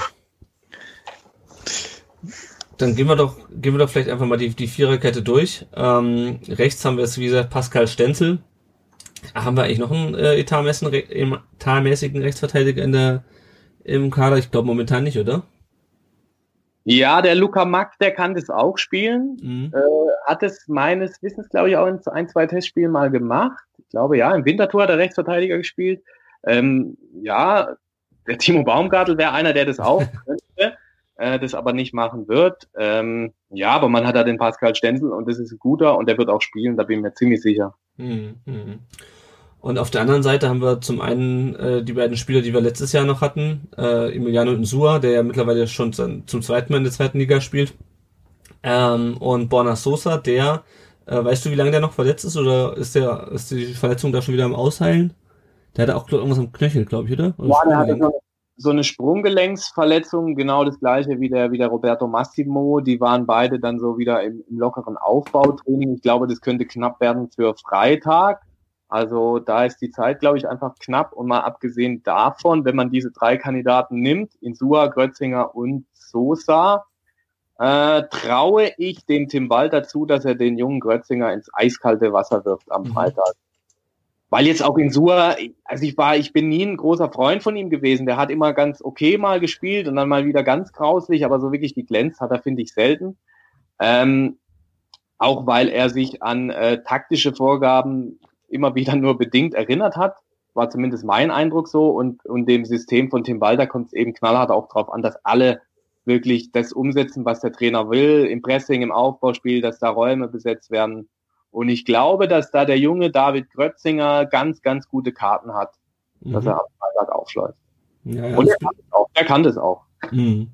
Dann gehen wir doch, gehen wir doch vielleicht einfach mal die, die Viererkette durch. Ähm, rechts haben wir jetzt, wie gesagt, Pascal Stenzel. Haben wir eigentlich noch einen äh, etatmäßigen, etatmäßigen Rechtsverteidiger in der, im Kader? Ich glaube momentan nicht, oder? Ja, der Luca Mack, der kann das auch spielen. Mhm. Äh, hat es meines Wissens, glaube ich, auch in ein, zwei Testspielen mal gemacht. Ich glaube, ja, im Wintertor hat er Rechtsverteidiger gespielt. Ähm, ja, der Timo Baumgartel wäre einer, der das auch könnte, äh, das aber nicht machen wird. Ähm, ja, aber man hat da den Pascal Stenzel und das ist ein guter und der wird auch spielen, da bin ich mir ziemlich sicher. Mhm, mhm. Und auf der anderen Seite haben wir zum einen äh, die beiden Spieler, die wir letztes Jahr noch hatten, äh, Emiliano Insua, der ja mittlerweile schon zum zum zweiten Mal in der zweiten Liga spielt, ähm, und Borna Sosa, der, äh, weißt du, wie lange der noch verletzt ist oder ist der, ist die Verletzung da schon wieder am Ausheilen? Der hatte auch glaub, irgendwas am Knöchel, glaube ich, oder? Oder Ja, der hatte so eine Sprunggelenksverletzung, genau das gleiche wie der, wie der Roberto Massimo. Die waren beide dann so wieder im, im lockeren Aufbautraining. Ich glaube, das könnte knapp werden für Freitag. Also da ist die Zeit, glaube ich, einfach knapp. Und mal abgesehen davon, wenn man diese drei Kandidaten nimmt, Insua, Grötzinger und Sosa, äh, traue ich dem Tim Walter zu, dass er den jungen Grötzinger ins eiskalte Wasser wirft am Mhm. Freitag. Weil jetzt auch Insua, also ich war, ich bin nie ein großer Freund von ihm gewesen. Der hat immer ganz okay mal gespielt und dann mal wieder ganz grauslich, aber so wirklich die glänzt hat er, finde ich, selten. Ähm, auch weil er sich an äh, taktische Vorgaben immer wieder nur bedingt erinnert hat. War zumindest mein Eindruck so. Und, und dem System von Tim Walter kommt es eben knallhart auch darauf an, dass alle wirklich das umsetzen, was der Trainer will, im Pressing, im Aufbauspiel, dass da Räume besetzt werden. Und ich glaube, dass da der junge David Grötzinger ganz, ganz gute Karten hat, mhm. dass er am Freitag aufschleust. Ja, ja, Und er kann, das auch. er kann das auch. Mhm.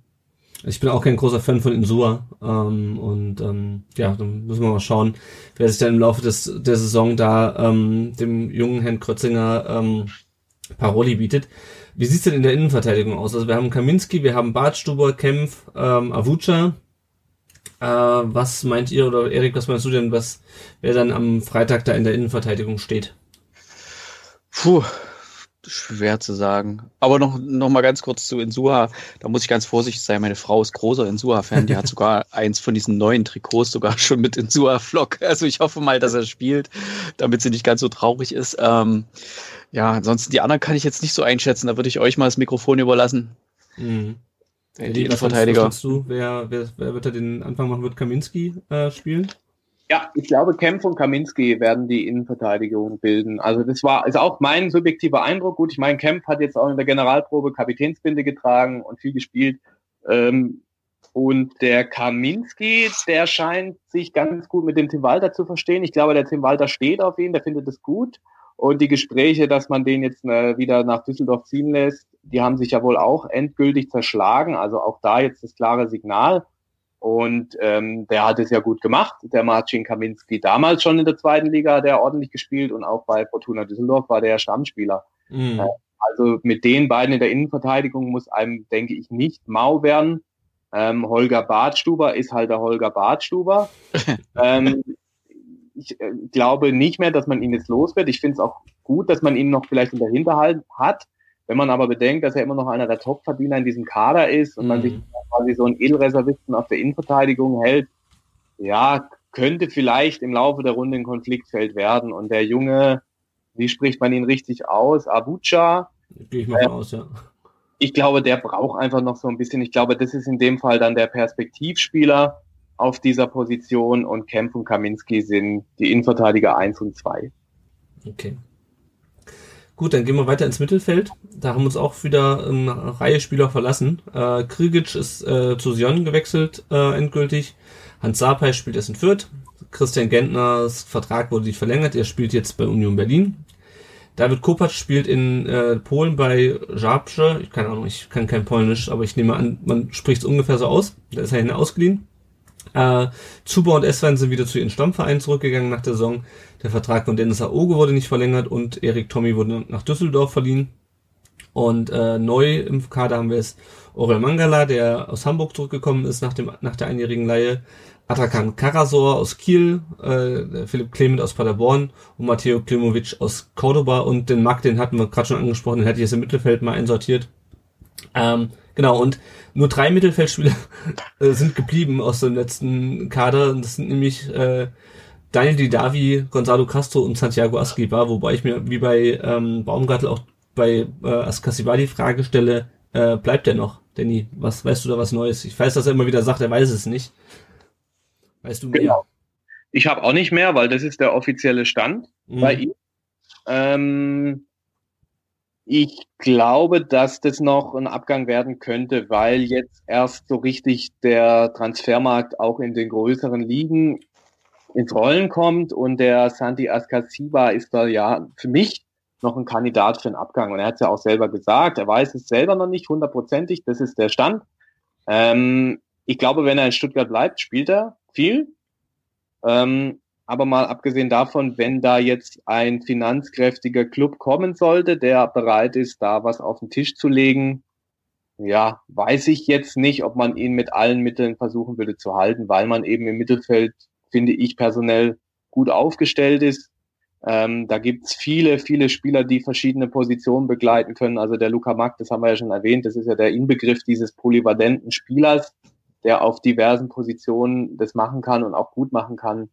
Ich bin auch kein großer Fan von Insua. Ähm, und ähm, ja, dann müssen wir mal schauen, wer sich dann im Laufe des, der Saison da ähm, dem jungen Herrn Krötzinger ähm, Paroli bietet. Wie sieht's denn in der Innenverteidigung aus? Also wir haben Kaminski, wir haben Bartstuber, Kempf, ähm, Avucha. Äh, was meint ihr oder Erik, was meinst du denn, was wer dann am Freitag da in der Innenverteidigung steht? Puh, schwer zu sagen. Aber noch, noch mal ganz kurz zu Insua. Da muss ich ganz vorsichtig sein. Meine Frau ist großer Insua-Fan. Die hat sogar eins von diesen neuen Trikots sogar schon mit Insua-Flock. Also ich hoffe mal, dass er spielt, damit sie nicht ganz so traurig ist. Ähm, ja, ansonsten die anderen kann ich jetzt nicht so einschätzen. Da würde ich euch mal das Mikrofon überlassen. Mhm. Die, die Innenverteidiger. Du, wer, wer, wer wird da den Anfang machen? Wird Kaminski äh, spielen? Ja, ich glaube, Kempf und Kaminski werden die Innenverteidigung bilden. Also das war ist auch mein subjektiver Eindruck. Gut, ich meine, Kempf hat jetzt auch in der Generalprobe Kapitänsbinde getragen und viel gespielt. Ähm, und der Kaminski, der scheint sich ganz gut mit dem Tim Walter zu verstehen. Ich glaube, der Tim Walter steht auf ihn, der findet es gut. Und die Gespräche, dass man den jetzt äh, wieder nach Düsseldorf ziehen lässt, die haben sich ja wohl auch endgültig zerschlagen. Also auch da jetzt das klare Signal. Und ähm, der hat es ja gut gemacht. Der Marcin Kaminski damals schon in der zweiten Liga, der ordentlich gespielt und auch bei Fortuna Düsseldorf war der Stammspieler. Mhm. Äh, also mit den beiden in der Innenverteidigung muss einem, denke ich, nicht mau werden. Ähm, Holger Bartstuber ist halt der Holger Bartstuber. ähm, ich äh, glaube nicht mehr, dass man ihn jetzt los wird. Ich finde es auch gut, dass man ihn noch vielleicht in der Hinterhalt hat. Wenn man aber bedenkt, dass er immer noch einer der Top-Verdiener in diesem Kader ist und mhm. man sich quasi so einen Edelreservisten auf der Innenverteidigung hält, ja, könnte vielleicht im Laufe der Runde ein Konfliktfeld werden. Und der Junge, wie spricht man ihn richtig aus? Abucha. Gehe ich mal äh, aus, ja. Ich glaube, der braucht einfach noch so ein bisschen. Ich glaube, das ist in dem Fall dann der Perspektivspieler auf dieser Position und Kempf und Kaminski sind die Innenverteidiger 1 und 2. Okay. Gut, dann gehen wir weiter ins Mittelfeld. Da haben uns auch wieder eine Reihe Spieler verlassen. Äh, Krigic ist äh, zu Sion gewechselt, äh, endgültig. Hans Sapai spielt erst in Fürth. Christian Gentners Vertrag wurde nicht verlängert. Er spielt jetzt bei Union Berlin. David Kopacz spielt in äh, Polen bei Żabce. Ich keine Ahnung, ich kann kein Polnisch, aber ich nehme an, man spricht es ungefähr so aus. Da ist er hin ausgeliehen. Äh, Zuba und Eswein sind wieder zu ihren Stammvereinen zurückgegangen nach der Saison. Der Vertrag von Dennis Aogo wurde nicht verlängert und Erik Tommy wurde nach Düsseldorf verliehen. Und äh, neu im Kader haben wir es Orel Mangala, der aus Hamburg zurückgekommen ist nach, dem, nach der einjährigen Leihe. Atakan Karasor aus Kiel, äh, Philipp Clement aus Paderborn und Matteo Klimovic aus Cordoba und den Mark, den hatten wir gerade schon angesprochen, den hätte ich jetzt im Mittelfeld mal einsortiert. Ähm, genau, und nur drei Mittelfeldspieler äh, sind geblieben aus dem letzten Kader. Das sind nämlich äh, Daniel Didavi, Gonzalo Castro und Santiago Asquibar, wobei ich mir wie bei ähm, Baumgartel auch bei äh, Askasibar die Frage stelle, äh, bleibt er noch? Danny, was weißt du da was Neues? Ich weiß, dass er immer wieder sagt, er weiß es nicht. Weißt du mehr? Genau. Ich habe auch nicht mehr, weil das ist der offizielle Stand mhm. bei ihm. Ähm, ich glaube, dass das noch ein Abgang werden könnte, weil jetzt erst so richtig der Transfermarkt auch in den größeren Ligen ins Rollen kommt und der Santi Ascasiba ist da ja für mich noch ein Kandidat für einen Abgang. Und er hat es ja auch selber gesagt, er weiß es selber noch nicht hundertprozentig, das ist der Stand. Ähm, ich glaube, wenn er in Stuttgart bleibt, spielt er viel. Ähm, aber mal abgesehen davon, wenn da jetzt ein finanzkräftiger Club kommen sollte, der bereit ist, da was auf den Tisch zu legen, ja, weiß ich jetzt nicht, ob man ihn mit allen Mitteln versuchen würde zu halten, weil man eben im Mittelfeld, finde ich, personell gut aufgestellt ist. Ähm, da gibt's viele, viele Spieler, die verschiedene Positionen begleiten können. Also der Luca Mack, das haben wir ja schon erwähnt, das ist ja der Inbegriff dieses polyvalenten Spielers, der auf diversen Positionen das machen kann und auch gut machen kann.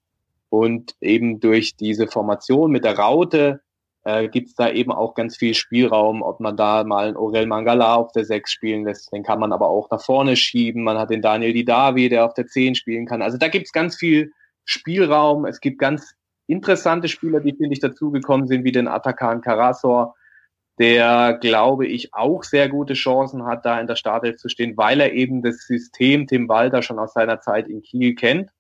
Und eben durch diese Formation mit der Raute äh, gibt da eben auch ganz viel Spielraum, ob man da mal einen Orel Mangala auf der 6 spielen lässt. Den kann man aber auch nach vorne schieben. Man hat den Daniel Didavi, der auf der 10 spielen kann. Also da gibt's ganz viel Spielraum. Es gibt ganz interessante Spieler, die, finde ich, dazugekommen sind, wie den Atakan Karasor, der, glaube ich, auch sehr gute Chancen hat, da in der Startelf zu stehen, weil er eben das System Tim Walter schon aus seiner Zeit in Kiel kennt.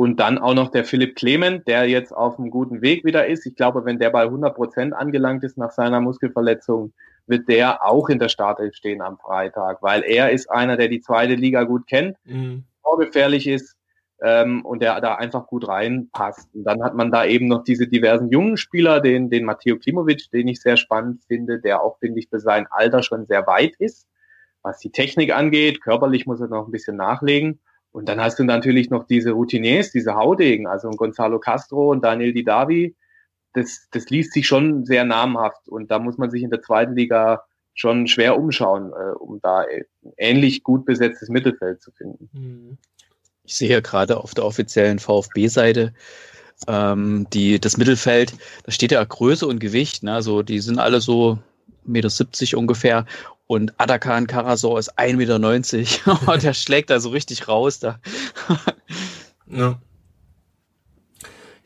Und dann auch noch der Philipp Clement, der jetzt auf einem guten Weg wieder ist. Ich glaube, wenn der bei 100 Prozent angelangt ist nach seiner Muskelverletzung, wird der auch in der Startelf stehen am Freitag, weil er ist einer, der die zweite Liga gut kennt, mhm. vorgefährlich ist ähm, und der da einfach gut reinpasst. Und dann hat man da eben noch diese diversen jungen Spieler, den, den Matteo Klimovic, den ich sehr spannend finde, der auch, finde ich, für sein Alter schon sehr weit ist, was die Technik angeht. Körperlich muss er noch ein bisschen nachlegen. Und dann hast du natürlich noch diese Routiniers, diese Haudegen, also Gonzalo Castro und Daniel Didavi. Das, das liest sich schon sehr namhaft und da muss man sich in der zweiten Liga schon schwer umschauen, äh, um da ähnlich gut besetztes Mittelfeld zu finden. Mhm. Ich sehe gerade auf der offiziellen VfB-Seite ähm, die, das Mittelfeld, da steht ja Größe und Gewicht, ne? also die sind alle so 1,70 Meter ungefähr und Adakan Karasor ist 1,90 Meter. der schlägt da so richtig raus. Da. ja.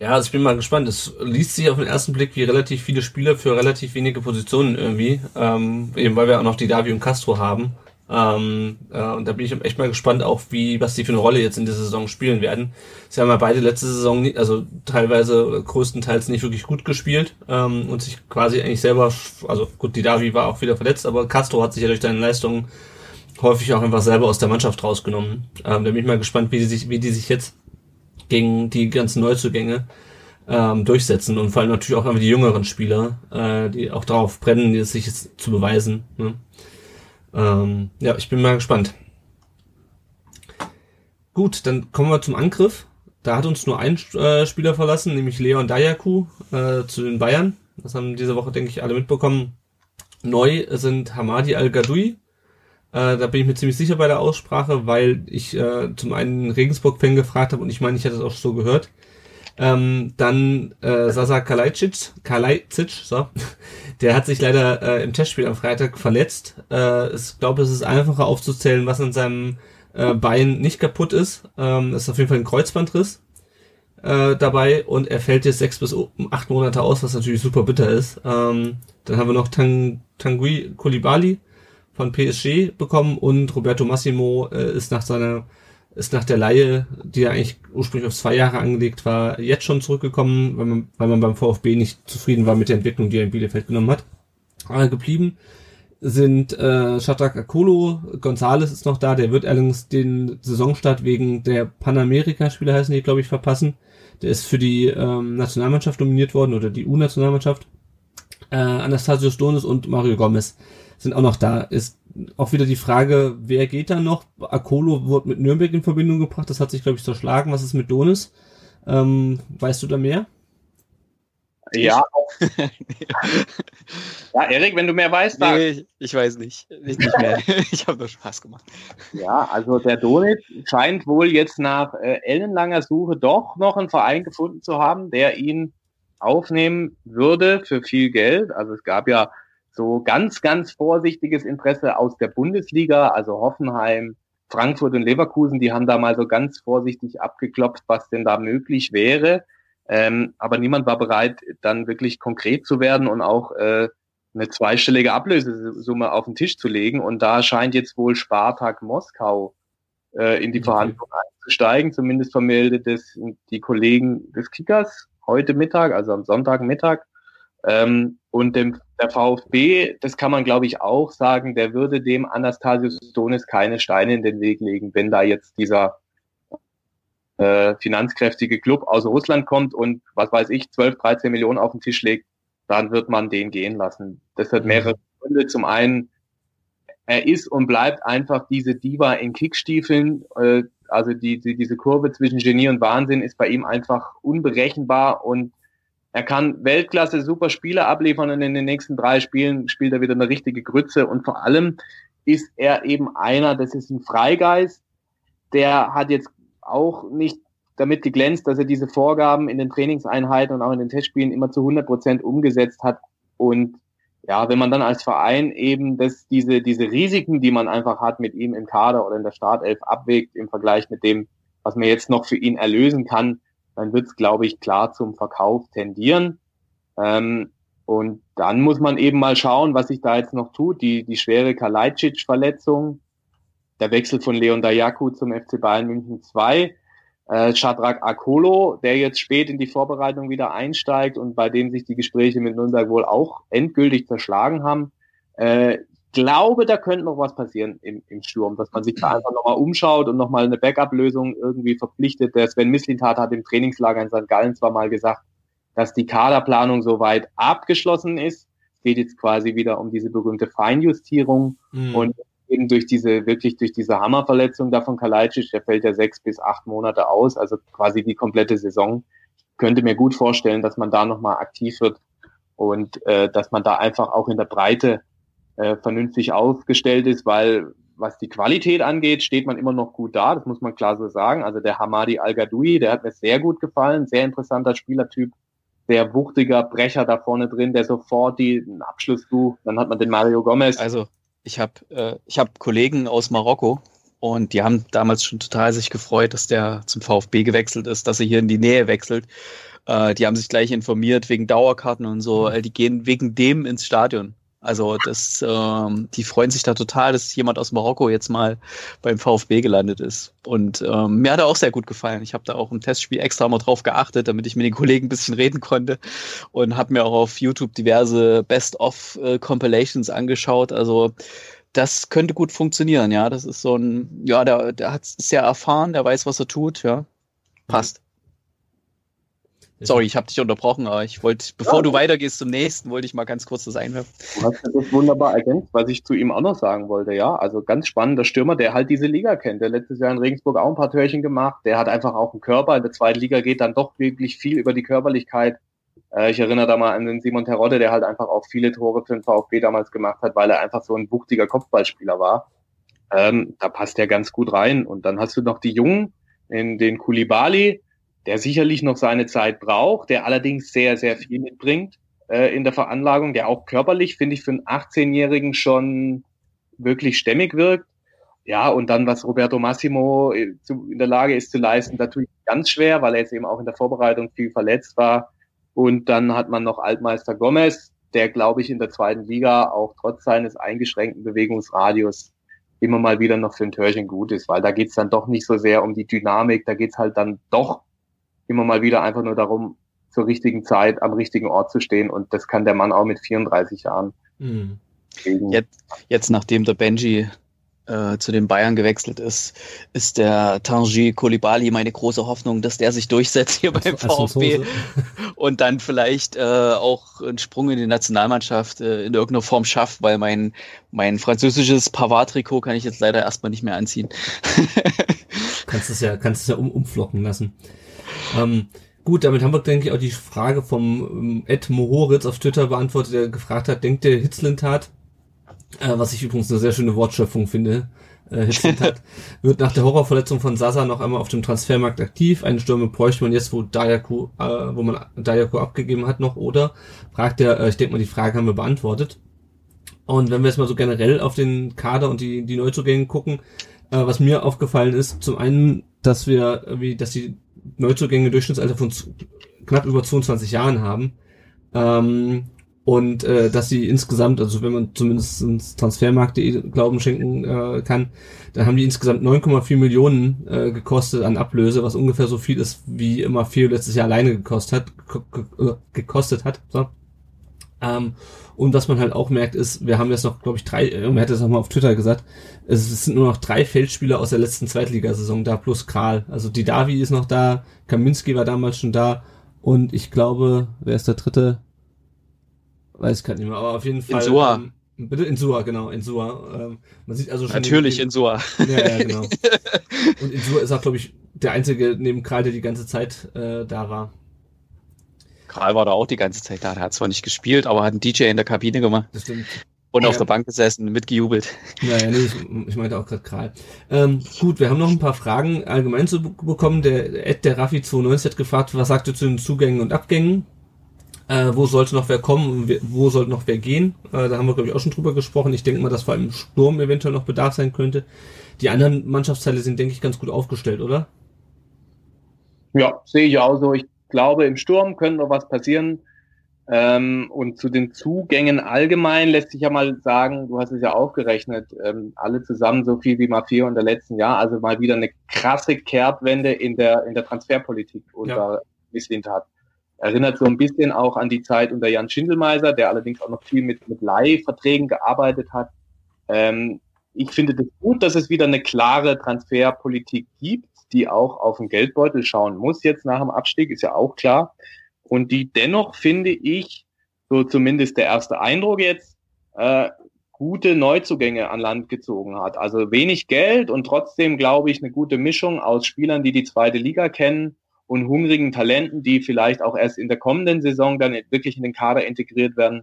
Ja, also ich bin mal gespannt. Es liest sich auf den ersten Blick wie relativ viele Spieler für relativ wenige Positionen irgendwie. Ähm, eben weil wir auch noch die Davi und Castro haben. Ähm, äh, und da bin ich echt mal gespannt, auch wie, was die für eine Rolle jetzt in dieser Saison spielen werden. Sie haben ja beide letzte Saison, nie, also teilweise größtenteils nicht wirklich gut gespielt ähm, und sich quasi eigentlich selber, also gut, die Davi war auch wieder verletzt, aber Castro hat sich ja durch seine Leistungen häufig auch einfach selber aus der Mannschaft rausgenommen. Ähm, da bin ich mal gespannt, wie die sich, wie die sich jetzt gegen die ganzen Neuzugänge ähm, durchsetzen und vor allem natürlich auch einfach die jüngeren Spieler, äh, die auch darauf brennen, sich jetzt zu beweisen. Ne? Ähm, ja, ich bin mal gespannt. Gut, dann kommen wir zum Angriff. Da hat uns nur ein äh, Spieler verlassen, nämlich Leon Dayaku äh, zu den Bayern. Das haben diese Woche, denke ich, alle mitbekommen. Neu sind Hamadi Al-Gadoui. Äh, da bin ich mir ziemlich sicher bei der Aussprache, weil ich äh, zum einen Regensburg-Fan gefragt habe und ich meine, ich hätte es auch so gehört. Ähm, dann äh, Sasa Kalajdzic, Kalajdzic, so, der hat sich leider äh, im Testspiel am Freitag verletzt. Äh, ich glaube, es ist einfacher aufzuzählen, was an seinem äh, Bein nicht kaputt ist. Ähm, ist auf jeden Fall ein Kreuzbandriss äh, dabei und er fällt jetzt sechs bis acht Monate aus, was natürlich super bitter ist. Ähm, dann haben wir noch Tang, Tanguy Koulibaly von PSG bekommen und Roberto Massimo äh, ist nach seiner ist nach der Laie, die ja eigentlich ursprünglich auf zwei Jahre angelegt war, jetzt schon zurückgekommen, weil man, weil man beim VfB nicht zufrieden war mit der Entwicklung, die er in Bielefeld genommen hat. Aber geblieben sind äh, Shatak Akolo, Gonzales ist noch da, der wird allerdings den Saisonstart wegen der Panamerika-Spiele heißen die, glaube ich, verpassen. Der ist für die ähm, Nationalmannschaft nominiert worden oder die U-Nationalmannschaft. Äh, Anastasios Donis und Mario Gomez sind auch noch da. Ist auch wieder die Frage, wer geht da noch? Akolo wird mit Nürnberg in Verbindung gebracht, das hat sich, glaube ich, zerschlagen. Was ist mit Donis? Ähm, weißt du da mehr? Ja. ja, Erik, wenn du mehr weißt, dann. Nee, ich, ich weiß nicht. Nicht, nicht mehr. ich habe nur Spaß gemacht. Ja, also der Donis scheint wohl jetzt nach äh, ellenlanger Suche doch noch einen Verein gefunden zu haben, der ihn aufnehmen würde für viel Geld. Also es gab ja so ganz, ganz vorsichtiges Interesse aus der Bundesliga, also Hoffenheim, Frankfurt und Leverkusen, die haben da mal so ganz vorsichtig abgeklopft, was denn da möglich wäre. Ähm, aber niemand war bereit, dann wirklich konkret zu werden und auch äh, eine zweistellige Ablösesumme auf den Tisch zu legen. Und da scheint jetzt wohl Spartak Moskau äh, in die okay. Verhandlungen einzusteigen. Zumindest vermeldet es die Kollegen des Kickers heute Mittag, also am Sonntagmittag. Ähm, und dem, der VfB, das kann man glaube ich auch sagen, der würde dem Anastasius Donis keine Steine in den Weg legen, wenn da jetzt dieser äh, finanzkräftige Club aus Russland kommt und was weiß ich, 12, 13 Millionen auf den Tisch legt, dann wird man den gehen lassen. Das hat mehrere Gründe. Zum einen, er ist und bleibt einfach diese Diva in Kickstiefeln. Äh, also die, die, diese Kurve zwischen Genie und Wahnsinn ist bei ihm einfach unberechenbar und er kann Weltklasse super Spiele abliefern und in den nächsten drei Spielen spielt er wieder eine richtige Grütze. Und vor allem ist er eben einer, das ist ein Freigeist, der hat jetzt auch nicht damit geglänzt, dass er diese Vorgaben in den Trainingseinheiten und auch in den Testspielen immer zu 100 Prozent umgesetzt hat. Und ja, wenn man dann als Verein eben das, diese, diese Risiken, die man einfach hat mit ihm im Kader oder in der Startelf abwägt im Vergleich mit dem, was man jetzt noch für ihn erlösen kann, dann wird es, glaube ich, klar zum Verkauf tendieren. Ähm, und dann muss man eben mal schauen, was sich da jetzt noch tut. Die, die schwere Kalajdzic-Verletzung, der Wechsel von Leon Dayaku zum FC Bayern München 2, äh, Akolo, der jetzt spät in die Vorbereitung wieder einsteigt und bei dem sich die Gespräche mit Nürnberg wohl auch endgültig zerschlagen haben. Äh, glaube, da könnte noch was passieren im, im Sturm, dass man sich da einfach nochmal umschaut und nochmal eine Backup-Lösung irgendwie verpflichtet. Der Sven Mislintat hat im Trainingslager in St. Gallen zwar mal gesagt, dass die Kaderplanung soweit abgeschlossen ist. Es geht jetzt quasi wieder um diese berühmte Feinjustierung mhm. und eben durch diese, wirklich durch diese Hammerverletzung da von Kalajdzic, der fällt ja sechs bis acht Monate aus, also quasi die komplette Saison. Ich könnte mir gut vorstellen, dass man da nochmal aktiv wird und äh, dass man da einfach auch in der Breite äh, vernünftig aufgestellt ist, weil was die Qualität angeht, steht man immer noch gut da, das muss man klar so sagen. Also der Hamadi Al-Gadoui, der hat mir sehr gut gefallen, sehr interessanter Spielertyp, sehr wuchtiger Brecher da vorne drin, der sofort die, den Abschluss sucht. Dann hat man den Mario Gomez. Also ich habe äh, ich hab Kollegen aus Marokko und die haben damals schon total sich gefreut, dass der zum VfB gewechselt ist, dass er hier in die Nähe wechselt. Äh, die haben sich gleich informiert wegen Dauerkarten und so. Äh, die gehen wegen dem ins Stadion. Also das, ähm, die freuen sich da total, dass jemand aus Marokko jetzt mal beim VfB gelandet ist. Und ähm, mir hat er auch sehr gut gefallen. Ich habe da auch im Testspiel extra mal drauf geachtet, damit ich mit den Kollegen ein bisschen reden konnte und habe mir auch auf YouTube diverse Best-of-Compilations angeschaut. Also das könnte gut funktionieren, ja. Das ist so ein, ja, der, der hat sehr erfahren, der weiß, was er tut, ja. Passt. Sorry, ich habe dich unterbrochen, aber ich wollte, bevor ja. du weitergehst zum nächsten, wollte ich mal ganz kurz das einwerfen. Du hast das wunderbar ergänzt, was ich zu ihm auch noch sagen wollte, ja. Also ganz spannender Stürmer, der halt diese Liga kennt. Der letztes Jahr in Regensburg auch ein paar Törchen gemacht. Der hat einfach auch einen Körper. In der zweiten Liga geht dann doch wirklich viel über die Körperlichkeit. Äh, ich erinnere da mal an den Simon Terodde, der halt einfach auch viele Tore für den VfB damals gemacht hat, weil er einfach so ein wuchtiger Kopfballspieler war. Ähm, da passt er ganz gut rein. Und dann hast du noch die Jungen, in den Kulibali, der sicherlich noch seine Zeit braucht, der allerdings sehr, sehr viel mitbringt äh, in der Veranlagung, der auch körperlich, finde ich, für einen 18-Jährigen schon wirklich stämmig wirkt. Ja, und dann, was Roberto Massimo äh, in der Lage ist zu leisten, natürlich ganz schwer, weil er jetzt eben auch in der Vorbereitung viel verletzt war. Und dann hat man noch Altmeister Gomez, der, glaube ich, in der zweiten Liga auch trotz seines eingeschränkten Bewegungsradius immer mal wieder noch für ein Törchen gut ist, weil da geht's dann doch nicht so sehr um die Dynamik, da geht's halt dann doch immer mal wieder einfach nur darum, zur richtigen Zeit am richtigen Ort zu stehen. Und das kann der Mann auch mit 34 Jahren. Mhm. Jetzt, jetzt, nachdem der Benji äh, zu den Bayern gewechselt ist, ist der Tangi Kolibali meine große Hoffnung, dass der sich durchsetzt hier beim VfB und dann vielleicht äh, auch einen Sprung in die Nationalmannschaft äh, in irgendeiner Form schafft, weil mein, mein französisches Pavard-Trikot kann ich jetzt leider erstmal nicht mehr anziehen. kannst es ja, kannst es ja um, umflocken lassen. Ähm, gut, damit haben wir, denke ich, auch die Frage vom ähm, Ed Mohoritz auf Twitter beantwortet, der gefragt hat, denkt der Hitzlentat, äh, was ich übrigens eine sehr schöne Wortschöpfung finde, äh, Hitzlentat, wird nach der Horrorverletzung von Sasa noch einmal auf dem Transfermarkt aktiv. Eine Stürme bräuchte man jetzt, wo Dayaku, äh, wo man Dayaku abgegeben hat noch, oder? Fragt er, äh, ich denke mal, die Frage haben wir beantwortet. Und wenn wir jetzt mal so generell auf den Kader und die, die Neuzugänge gucken, äh, was mir aufgefallen ist, zum einen, dass wir, wie, dass die Neuzugänge Durchschnittsalter von knapp über 22 Jahren haben. Ähm, und äh, dass sie insgesamt, also wenn man zumindest ins Transfermarkt.de Glauben schenken äh, kann, dann haben die insgesamt 9,4 Millionen äh, gekostet an Ablöse, was ungefähr so viel ist, wie immer Feo letztes Jahr alleine gekostet hat. Gekostet hat so. ähm, und was man halt auch merkt, ist, wir haben jetzt noch, glaube ich, drei, äh, man hat das nochmal auf Twitter gesagt, es sind nur noch drei Feldspieler aus der letzten Zweitligasaison da, plus Kral. Also die Davi ist noch da, Kaminski war damals schon da und ich glaube, wer ist der dritte? Weiß ich gerade nicht mehr, aber auf jeden Fall. Insua. Ähm, bitte Insua, genau, Insua. Ähm, man sieht also schon. Natürlich den, Insua. Ja, ja, genau. und Insua ist auch, glaube ich, der einzige neben Kral, der die ganze Zeit äh, da war. Karl war da auch die ganze Zeit da. Der hat zwar nicht gespielt, aber hat einen DJ in der Kabine gemacht. Das stimmt. Und ja. auf der Bank gesessen, mitgejubelt. Naja, nee, ich, ich meinte auch gerade Kral. Ähm, gut, wir haben noch ein paar Fragen allgemein zu bekommen. Der Ed, der Raffi92 hat gefragt, was sagt ihr zu den Zugängen und Abgängen? Äh, wo sollte noch wer kommen, wo sollte noch wer gehen? Äh, da haben wir, glaube ich, auch schon drüber gesprochen. Ich denke mal, dass vor allem Sturm eventuell noch Bedarf sein könnte. Die anderen Mannschaftsteile sind, denke ich, ganz gut aufgestellt, oder? Ja, sehe ich auch so. Ich glaube, im Sturm könnte noch was passieren. Ähm, und zu den Zugängen allgemein lässt sich ja mal sagen, du hast es ja aufgerechnet, ähm, alle zusammen so viel wie Mafia in der letzten Jahr, also mal wieder eine krasse Kehrtwende in der, in der Transferpolitik unter ja. Misslintat. Erinnert so ein bisschen auch an die Zeit unter Jan Schindelmeiser, der allerdings auch noch viel mit, mit Leihverträgen gearbeitet hat. Ähm, ich finde das gut, dass es wieder eine klare Transferpolitik gibt, die auch auf den Geldbeutel schauen muss jetzt nach dem Abstieg, ist ja auch klar und die dennoch, finde ich, so zumindest der erste Eindruck jetzt, äh, gute Neuzugänge an Land gezogen hat. Also wenig Geld und trotzdem, glaube ich, eine gute Mischung aus Spielern, die die zweite Liga kennen und hungrigen Talenten, die vielleicht auch erst in der kommenden Saison dann wirklich in den Kader integriert werden,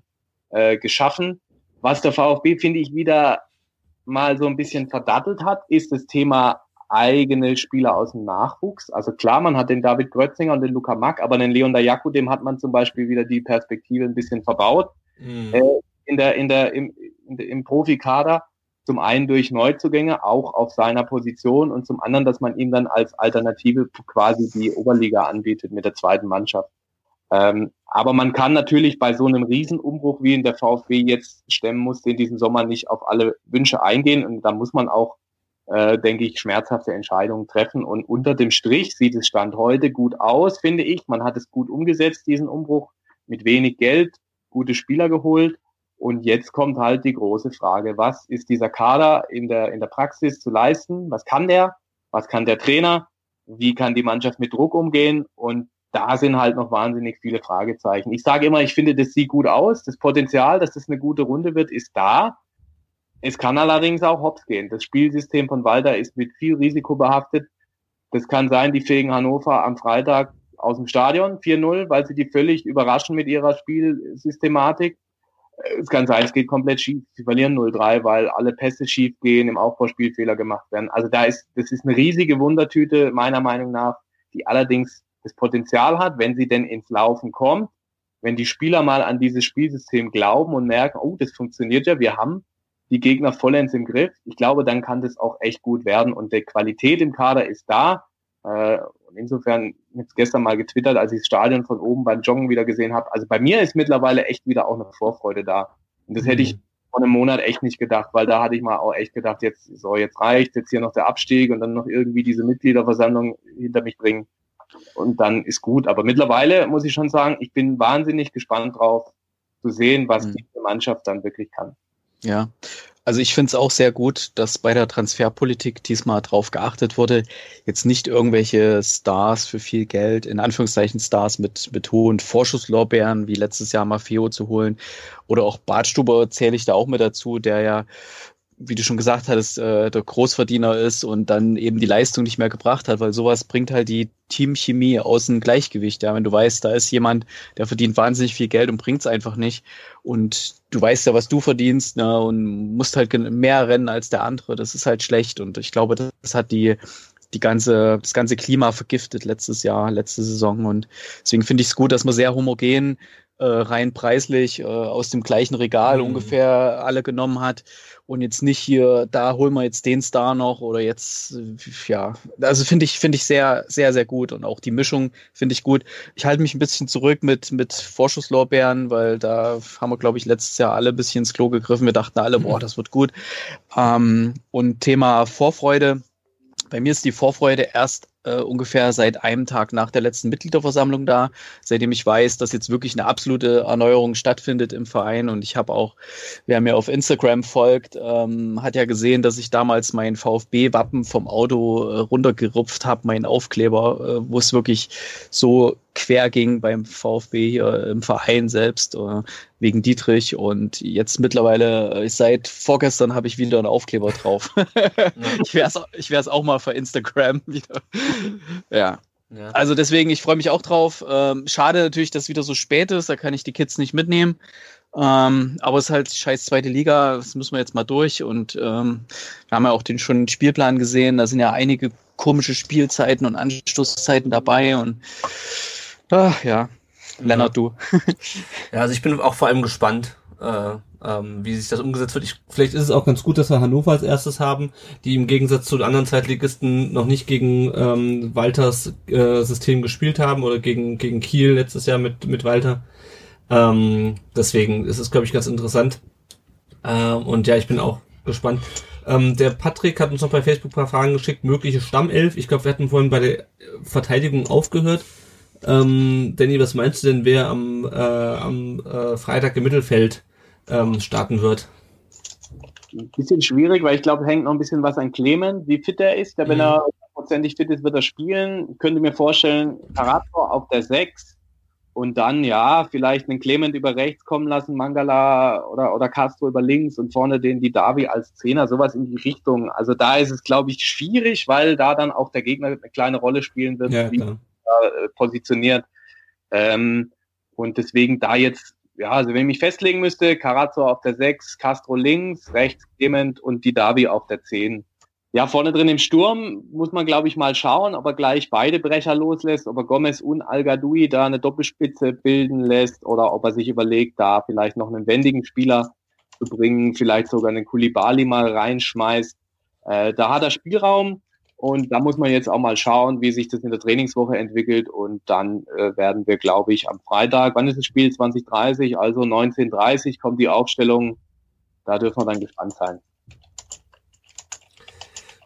äh, geschaffen. Was der VfB, finde ich, wieder mal so ein bisschen verdattelt hat, ist das Thema eigene Spieler aus dem Nachwuchs. Also klar, man hat den David Grötzinger und den Luca Mack, aber den Leon Dayaku, dem hat man zum Beispiel wieder die Perspektive ein bisschen verbaut. Mhm. Äh, in der, in der, im, in der, im Profikader. Zum einen durch Neuzugänge, auch auf seiner Position und zum anderen, dass man ihm dann als Alternative quasi die Oberliga anbietet mit der zweiten Mannschaft. Ähm, aber man kann natürlich bei so einem Riesenumbruch, wie in der VfB jetzt stemmen muss, in diesem Sommer nicht auf alle Wünsche eingehen. Und da muss man auch äh, denke ich, schmerzhafte Entscheidungen treffen. Und unter dem Strich sieht es Stand heute gut aus, finde ich. Man hat es gut umgesetzt, diesen Umbruch, mit wenig Geld, gute Spieler geholt. Und jetzt kommt halt die große Frage, was ist dieser Kader in der, in der Praxis zu leisten? Was kann der? Was kann der Trainer? Wie kann die Mannschaft mit Druck umgehen? Und da sind halt noch wahnsinnig viele Fragezeichen. Ich sage immer, ich finde, das sieht gut aus. Das Potenzial, dass das eine gute Runde wird, ist da. Es kann allerdings auch hops gehen. Das Spielsystem von Walter ist mit viel Risiko behaftet. Das kann sein, die fegen Hannover am Freitag aus dem Stadion 4-0, weil sie die völlig überraschen mit ihrer Spielsystematik. Es kann sein, es geht komplett schief. Sie verlieren 0-3, weil alle Pässe schief gehen, im Aufbauspiel Fehler gemacht werden. Also da ist, das ist eine riesige Wundertüte, meiner Meinung nach, die allerdings das Potenzial hat, wenn sie denn ins Laufen kommt, wenn die Spieler mal an dieses Spielsystem glauben und merken, oh, das funktioniert ja, wir haben die Gegner vollends im Griff. Ich glaube, dann kann das auch echt gut werden und die Qualität im Kader ist da. Äh, und insofern, jetzt gestern mal getwittert, als ich das Stadion von oben beim Joggen wieder gesehen habe. Also bei mir ist mittlerweile echt wieder auch eine Vorfreude da. Und das hätte ich mhm. vor einem Monat echt nicht gedacht, weil da hatte ich mal auch echt gedacht, jetzt so, jetzt reicht, jetzt hier noch der Abstieg und dann noch irgendwie diese Mitgliederversammlung hinter mich bringen. Und dann ist gut. Aber mittlerweile muss ich schon sagen, ich bin wahnsinnig gespannt drauf zu sehen, was mhm. diese Mannschaft dann wirklich kann. Ja, also ich finde es auch sehr gut, dass bei der Transferpolitik diesmal drauf geachtet wurde, jetzt nicht irgendwelche Stars für viel Geld, in Anführungszeichen Stars mit, mit hohen Vorschusslorbeeren wie letztes Jahr Maffeo zu holen. Oder auch Bartstuber zähle ich da auch mit dazu, der ja wie du schon gesagt hattest, äh, der Großverdiener ist und dann eben die Leistung nicht mehr gebracht hat, weil sowas bringt halt die Teamchemie aus dem Gleichgewicht. Ja, wenn du weißt, da ist jemand, der verdient wahnsinnig viel Geld und bringt es einfach nicht. Und du weißt ja, was du verdienst, ne, und musst halt mehr rennen als der andere. Das ist halt schlecht. Und ich glaube, das hat die die ganze, das ganze Klima vergiftet letztes Jahr, letzte Saison. Und deswegen finde ich es gut, dass man sehr homogen äh, rein preislich äh, aus dem gleichen Regal mhm. ungefähr alle genommen hat und jetzt nicht hier, da holen wir jetzt den Star noch oder jetzt, äh, ja, also finde ich, finde ich sehr, sehr, sehr gut und auch die Mischung finde ich gut. Ich halte mich ein bisschen zurück mit, mit Vorschusslorbeeren, weil da haben wir, glaube ich, letztes Jahr alle ein bisschen ins Klo gegriffen. Wir dachten alle, boah, das wird gut. Ähm, und Thema Vorfreude. Bei mir ist die Vorfreude erst äh, ungefähr seit einem Tag nach der letzten Mitgliederversammlung da, seitdem ich weiß, dass jetzt wirklich eine absolute Erneuerung stattfindet im Verein. Und ich habe auch, wer mir auf Instagram folgt, ähm, hat ja gesehen, dass ich damals mein VfB-Wappen vom Auto äh, runtergerupft habe, meinen Aufkleber, äh, wo es wirklich so quer ging beim VfB hier im Verein selbst äh, wegen Dietrich und jetzt mittlerweile äh, seit vorgestern habe ich wieder einen Aufkleber drauf. ich wäre es ich wär's auch mal für Instagram wieder. ja. ja. Also deswegen, ich freue mich auch drauf. Ähm, schade natürlich, dass es wieder so spät ist, da kann ich die Kids nicht mitnehmen. Ähm, aber es ist halt scheiß zweite Liga, das müssen wir jetzt mal durch. Und ähm, wir haben ja auch den schon Spielplan gesehen, da sind ja einige komische Spielzeiten und Anstoßzeiten dabei und ach, ja, Lennart, du. ja, also ich bin auch vor allem gespannt, äh, ähm, wie sich das umgesetzt wird. Ich, vielleicht ist es auch ganz gut, dass wir Hannover als erstes haben, die im Gegensatz zu den anderen Zweitligisten noch nicht gegen ähm, Walters äh, System gespielt haben oder gegen, gegen Kiel letztes Jahr mit, mit Walter. Ähm, deswegen ist es, glaube ich, ganz interessant. Äh, und ja, ich bin auch gespannt. Ähm, der Patrick hat uns noch bei Facebook ein paar Fragen geschickt, mögliche Stammelf. Ich glaube, wir hatten vorhin bei der Verteidigung aufgehört. Ähm, Danny, was meinst du denn, wer am, äh, am äh, Freitag im Mittelfeld ähm, starten wird? Ein bisschen schwierig, weil ich glaube, hängt noch ein bisschen was an Clement, wie fit er ist. Ja, wenn mhm. er prozentig fit ist, wird er spielen. Ich könnte mir vorstellen, Karator auf der 6 und dann, ja, vielleicht einen Clement über rechts kommen lassen, Mangala oder, oder Castro über links und vorne den Didavi als Zehner, sowas in die Richtung. Also da ist es, glaube ich, schwierig, weil da dann auch der Gegner eine kleine Rolle spielen wird, ja, wie er äh, positioniert. Ähm, und deswegen da jetzt ja, also wenn ich mich festlegen müsste, Carazzo auf der 6, Castro links, rechts Clement und die Davi auf der 10. Ja, vorne drin im Sturm muss man, glaube ich, mal schauen, ob er gleich beide Brecher loslässt, ob er Gomez und al da eine Doppelspitze bilden lässt oder ob er sich überlegt, da vielleicht noch einen wendigen Spieler zu bringen, vielleicht sogar einen Kulibali mal reinschmeißt. Äh, da hat er Spielraum. Und da muss man jetzt auch mal schauen, wie sich das in der Trainingswoche entwickelt. Und dann äh, werden wir, glaube ich, am Freitag, wann ist das Spiel? 2030, also 1930 kommt die Aufstellung. Da dürfen wir dann gespannt sein.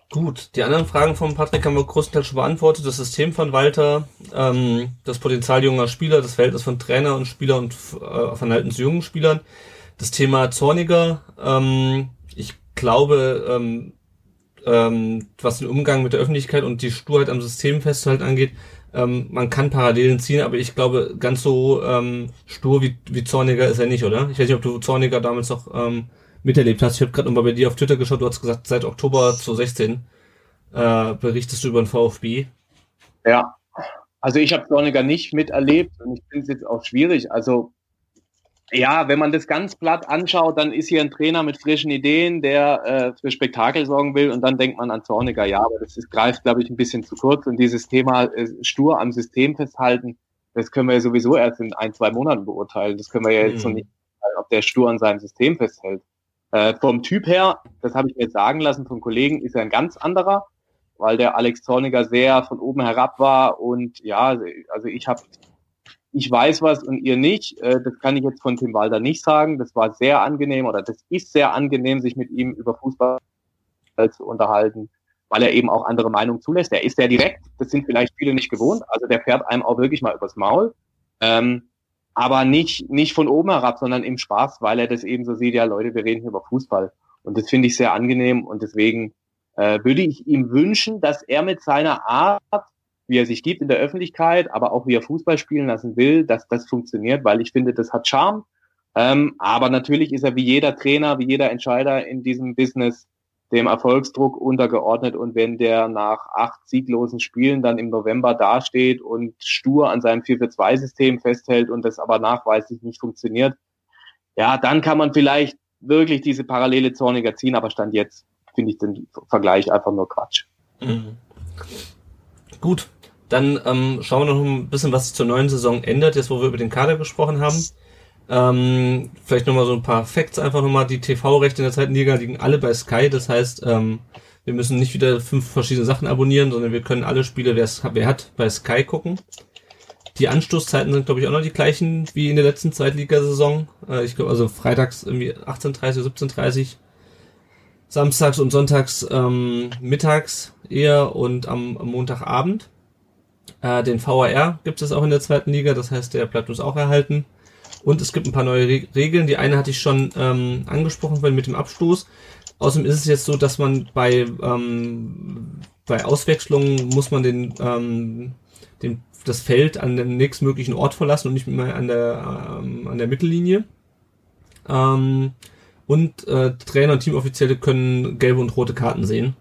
Gut, die anderen Fragen von Patrick haben wir größtenteils schon beantwortet. Das System von Walter, ähm, das Potenzial junger Spieler, das Verhältnis von Trainer und Spieler und äh, Verhalten zu jungen Spielern. Das Thema Zorniger, ähm, ich glaube, ähm, ähm, was den Umgang mit der Öffentlichkeit und die Sturheit am System festzuhalten angeht, ähm, man kann Parallelen ziehen, aber ich glaube, ganz so ähm, stur wie, wie Zorniger ist er nicht, oder? Ich weiß nicht, ob du Zorniger damals noch ähm, miterlebt hast. Ich habe gerade nochmal bei dir auf Twitter geschaut, du hast gesagt, seit Oktober 2016 äh, berichtest du über den VfB. Ja, also ich habe Zorniger nicht miterlebt und ich finde es jetzt auch schwierig. Also ja, wenn man das ganz platt anschaut, dann ist hier ein Trainer mit frischen Ideen, der äh, für Spektakel sorgen will und dann denkt man an Zorniger. Ja, aber das ist, greift, glaube ich, ein bisschen zu kurz und dieses Thema äh, stur am System festhalten, das können wir ja sowieso erst in ein, zwei Monaten beurteilen. Das können wir ja jetzt mhm. noch nicht, ob der stur an seinem System festhält. Äh, vom Typ her, das habe ich mir jetzt sagen lassen von Kollegen, ist er ein ganz anderer, weil der Alex Zorniger sehr von oben herab war und ja, also ich habe ich weiß was und ihr nicht. Äh, das kann ich jetzt von Tim Walder nicht sagen. Das war sehr angenehm oder das ist sehr angenehm, sich mit ihm über Fußball zu unterhalten, weil er eben auch andere Meinungen zulässt. Er ist sehr direkt. Das sind vielleicht viele nicht gewohnt. Also der fährt einem auch wirklich mal übers Maul. Ähm, aber nicht, nicht von oben herab, sondern im Spaß, weil er das eben so sieht, ja Leute, wir reden hier über Fußball. Und das finde ich sehr angenehm und deswegen äh, würde ich ihm wünschen, dass er mit seiner Art wie er sich gibt in der Öffentlichkeit, aber auch wie er Fußball spielen lassen will, dass das funktioniert, weil ich finde, das hat Charme. Ähm, aber natürlich ist er wie jeder Trainer, wie jeder Entscheider in diesem Business dem Erfolgsdruck untergeordnet. Und wenn der nach acht sieglosen Spielen dann im November dasteht und stur an seinem 4-4-2-System festhält und das aber nachweislich nicht funktioniert, ja, dann kann man vielleicht wirklich diese Parallele zorniger ziehen, aber Stand jetzt finde ich den Vergleich einfach nur Quatsch. Mhm. Gut, dann ähm, schauen wir noch ein bisschen, was sich zur neuen Saison ändert, jetzt wo wir über den Kader gesprochen haben. Ähm, vielleicht nochmal so ein paar Facts einfach nochmal. Die TV-Rechte in der zweiten Liga liegen alle bei Sky. Das heißt, ähm, wir müssen nicht wieder fünf verschiedene Sachen abonnieren, sondern wir können alle Spiele, wer, wer hat, bei Sky gucken. Die Anstoßzeiten sind, glaube ich, auch noch die gleichen wie in der letzten Zweitligasaison. Äh, ich glaube, also freitags irgendwie 18.30 17.30 samstags und sonntags ähm, mittags eher und am, am Montagabend. Äh, den VAR gibt es auch in der zweiten Liga, das heißt, der bleibt uns auch erhalten. Und es gibt ein paar neue Re Regeln. Die eine hatte ich schon ähm, angesprochen, weil mit dem Abstoß. Außerdem ist es jetzt so, dass man bei, ähm, bei Auswechslungen muss man den, ähm, den, das Feld an dem nächstmöglichen Ort verlassen und nicht mehr an der, ähm, an der Mittellinie. Ähm, und äh, Trainer und Teamoffizielle können gelbe und rote Karten sehen.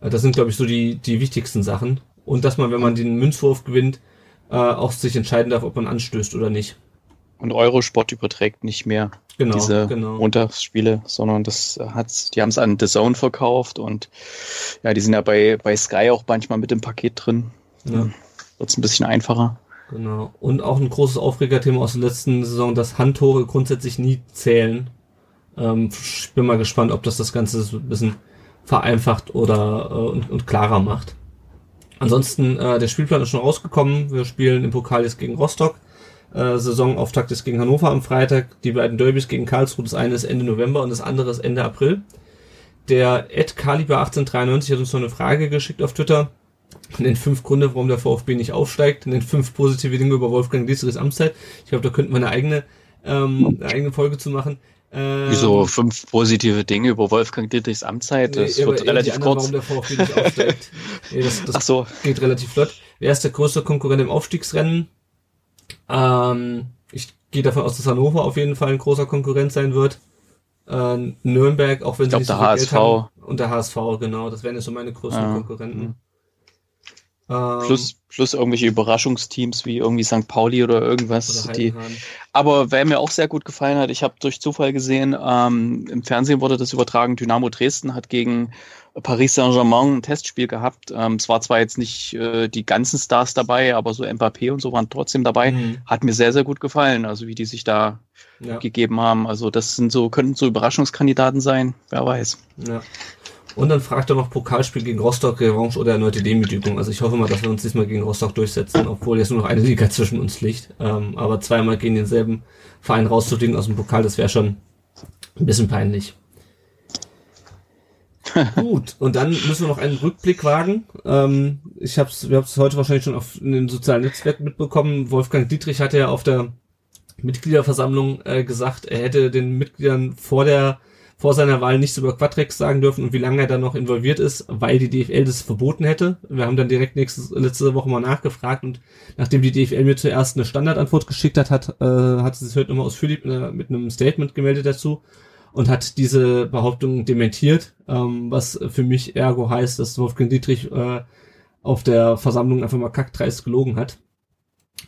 Äh, das sind, glaube ich, so die, die wichtigsten Sachen. Und dass man, wenn man den Münzwurf gewinnt, äh, auch sich entscheiden darf, ob man anstößt oder nicht. Und Eurosport überträgt nicht mehr genau, diese genau. Montagsspiele, sondern das hat, die haben es an The Zone verkauft und ja, die sind ja bei, bei Sky auch manchmal mit dem Paket drin. Ja. Wird es ein bisschen einfacher. Genau. Und auch ein großes Aufregerthema aus der letzten Saison, dass Handtore grundsätzlich nie zählen. Ähm, ich bin mal gespannt, ob das das Ganze so ein bisschen vereinfacht oder äh, und, und klarer macht. Ansonsten, äh, der Spielplan ist schon rausgekommen. Wir spielen im Pokal jetzt gegen Rostock. Äh, Saisonauftakt ist gegen Hannover am Freitag. Die beiden Derbys gegen Karlsruhe. Das eine ist Ende November und das andere ist Ende April. Der Ed Kaliber 1893 hat uns noch eine Frage geschickt auf Twitter. Den fünf Gründe, warum der VfB nicht aufsteigt. Den fünf positive Dinge über Wolfgang Dietrichs Amtszeit. Ich glaube, da könnten wir eine eigene, ähm, eine eigene Folge zu machen. Ähm, Wieso fünf positive Dinge über Wolfgang Dietrichs Amtszeit? Das nee, wird relativ anderen, kurz. Warum der VfB nicht aufsteigt. nee, das, das Ach so. geht relativ flott. Wer ist der größte Konkurrent im Aufstiegsrennen? Ähm, ich gehe davon aus, dass Hannover auf jeden Fall ein großer Konkurrent sein wird. Äh, Nürnberg, auch wenn sie ich glaub, nicht so der HSV. Haben. Und der HSV, genau. Das wären jetzt so meine größten ja. Konkurrenten. Ähm, plus, plus irgendwelche Überraschungsteams wie irgendwie St. Pauli oder irgendwas. Oder die, aber wer mir auch sehr gut gefallen hat, ich habe durch Zufall gesehen, ähm, im Fernsehen wurde das übertragen, Dynamo Dresden hat gegen Paris Saint-Germain ein Testspiel gehabt. Ähm, es war zwar jetzt nicht äh, die ganzen Stars dabei, aber so Mbappé und so waren trotzdem dabei. Mhm. Hat mir sehr, sehr gut gefallen, also wie die sich da ja. gegeben haben. Also das sind so, könnten so Überraschungskandidaten sein, wer weiß. Ja. Und dann fragt er noch Pokalspiel gegen Rostock, Revanche oder erneute Demütigung. Also ich hoffe mal, dass wir uns diesmal gegen Rostock durchsetzen, obwohl jetzt nur noch eine Liga zwischen uns liegt. Ähm, aber zweimal gegen denselben Verein rauszufliegen aus dem Pokal, das wäre schon ein bisschen peinlich. Gut, und dann müssen wir noch einen Rückblick wagen. Ähm, ich hab's, wir haben es heute wahrscheinlich schon auf in den sozialen Netzwerken mitbekommen. Wolfgang Dietrich hatte ja auf der Mitgliederversammlung äh, gesagt, er hätte den Mitgliedern vor der vor seiner Wahl nichts über Quadrex sagen dürfen und wie lange er da noch involviert ist, weil die DFL das verboten hätte. Wir haben dann direkt nächstes, letzte Woche mal nachgefragt und nachdem die DFL mir zuerst eine Standardantwort geschickt hat, hat, äh, hat sie sich heute nochmal ausführlich äh, mit einem Statement gemeldet dazu und hat diese Behauptung dementiert, ähm, was für mich ergo heißt, dass Wolfgang Dietrich äh, auf der Versammlung einfach mal kackdreist gelogen hat.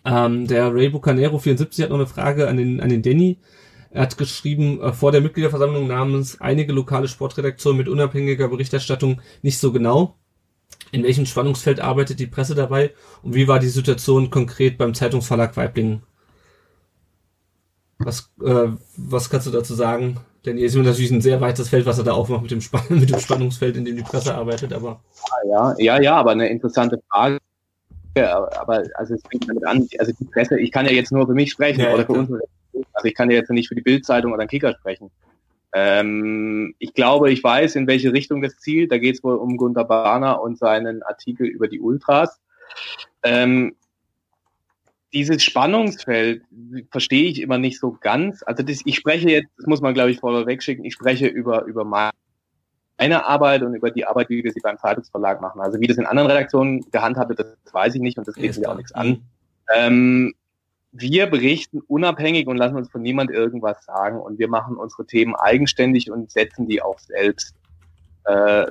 Ähm, der Ray Bucanero 74 hat noch eine Frage an den, an den Danny. Er hat geschrieben, äh, vor der Mitgliederversammlung namens einige lokale Sportredaktionen mit unabhängiger Berichterstattung nicht so genau. In welchem Spannungsfeld arbeitet die Presse dabei und wie war die Situation konkret beim Zeitungsverlag Weiblingen? Was, äh, was kannst du dazu sagen? Denn hier ist natürlich ein sehr weites Feld, was er da aufmacht mit dem, Spann mit dem Spannungsfeld, in dem die Presse arbeitet, aber. Ja, ja, ja, aber eine interessante Frage. Ja, aber also es fängt damit an, also die Presse, ich kann ja jetzt nur für mich sprechen ja, oder für uns also ich kann ja jetzt nicht für die Bildzeitung oder den Kicker sprechen. Ähm, ich glaube, ich weiß, in welche Richtung das zielt. Da geht es wohl um Gunter Bahner und seinen Artikel über die Ultras. Ähm, dieses Spannungsfeld verstehe ich immer nicht so ganz. Also das, ich spreche jetzt, das muss man glaube ich vorweg schicken, ich spreche über, über meine Arbeit und über die Arbeit, wie wir sie beim Zeitungsverlag machen. Also wie das in anderen Redaktionen gehandhabt wird, das weiß ich nicht und das geht mir auch nichts an. Ähm, wir berichten unabhängig und lassen uns von niemand irgendwas sagen und wir machen unsere Themen eigenständig und setzen die auch selbst. Äh,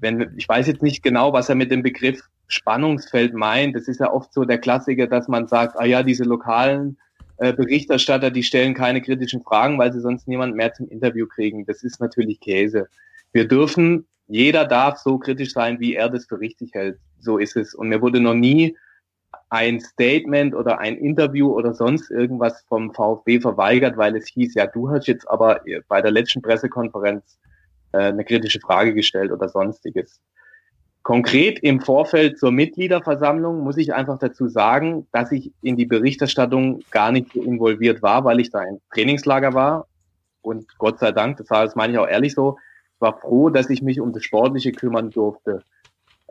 wenn, ich weiß jetzt nicht genau, was er mit dem Begriff Spannungsfeld meint. Das ist ja oft so der Klassiker, dass man sagt, ah ja, diese lokalen äh, Berichterstatter, die stellen keine kritischen Fragen, weil sie sonst niemand mehr zum Interview kriegen. Das ist natürlich Käse. Wir dürfen, jeder darf so kritisch sein, wie er das für richtig hält. So ist es. Und mir wurde noch nie ein Statement oder ein Interview oder sonst irgendwas vom VfB verweigert, weil es hieß, ja, du hast jetzt aber bei der letzten Pressekonferenz äh, eine kritische Frage gestellt oder sonstiges. Konkret im Vorfeld zur Mitgliederversammlung muss ich einfach dazu sagen, dass ich in die Berichterstattung gar nicht involviert war, weil ich da im Trainingslager war. Und Gott sei Dank, das war, das meine ich auch ehrlich so, ich war froh, dass ich mich um das Sportliche kümmern durfte.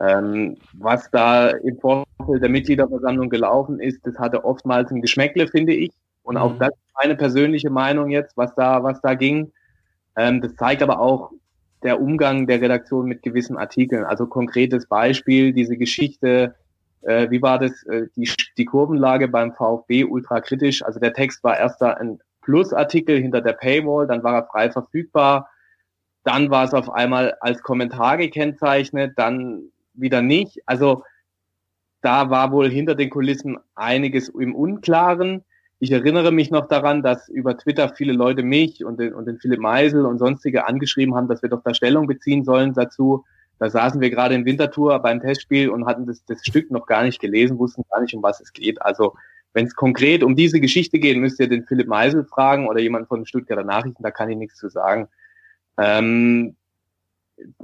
Ähm, was da im Vorfeld der Mitgliederversammlung gelaufen ist, das hatte oftmals ein Geschmäckle, finde ich. Und auch mhm. das ist meine persönliche Meinung jetzt, was da, was da ging. Ähm, das zeigt aber auch der Umgang der Redaktion mit gewissen Artikeln. Also konkretes Beispiel, diese Geschichte, äh, wie war das, äh, die, die Kurvenlage beim VfB ultra kritisch. Also der Text war erst da ein Plusartikel hinter der Paywall, dann war er frei verfügbar. Dann war es auf einmal als Kommentar gekennzeichnet, dann wieder nicht. Also da war wohl hinter den Kulissen einiges im Unklaren. Ich erinnere mich noch daran, dass über Twitter viele Leute mich und den, und den Philipp Meisel und sonstige angeschrieben haben, dass wir doch da Stellung beziehen sollen dazu. Da saßen wir gerade in Winterthur beim Testspiel und hatten das, das Stück noch gar nicht gelesen, wussten gar nicht, um was es geht. Also wenn es konkret um diese Geschichte geht, müsst ihr den Philipp Meisel fragen oder jemand von den Stuttgarter Nachrichten, da kann ich nichts zu sagen. Ähm,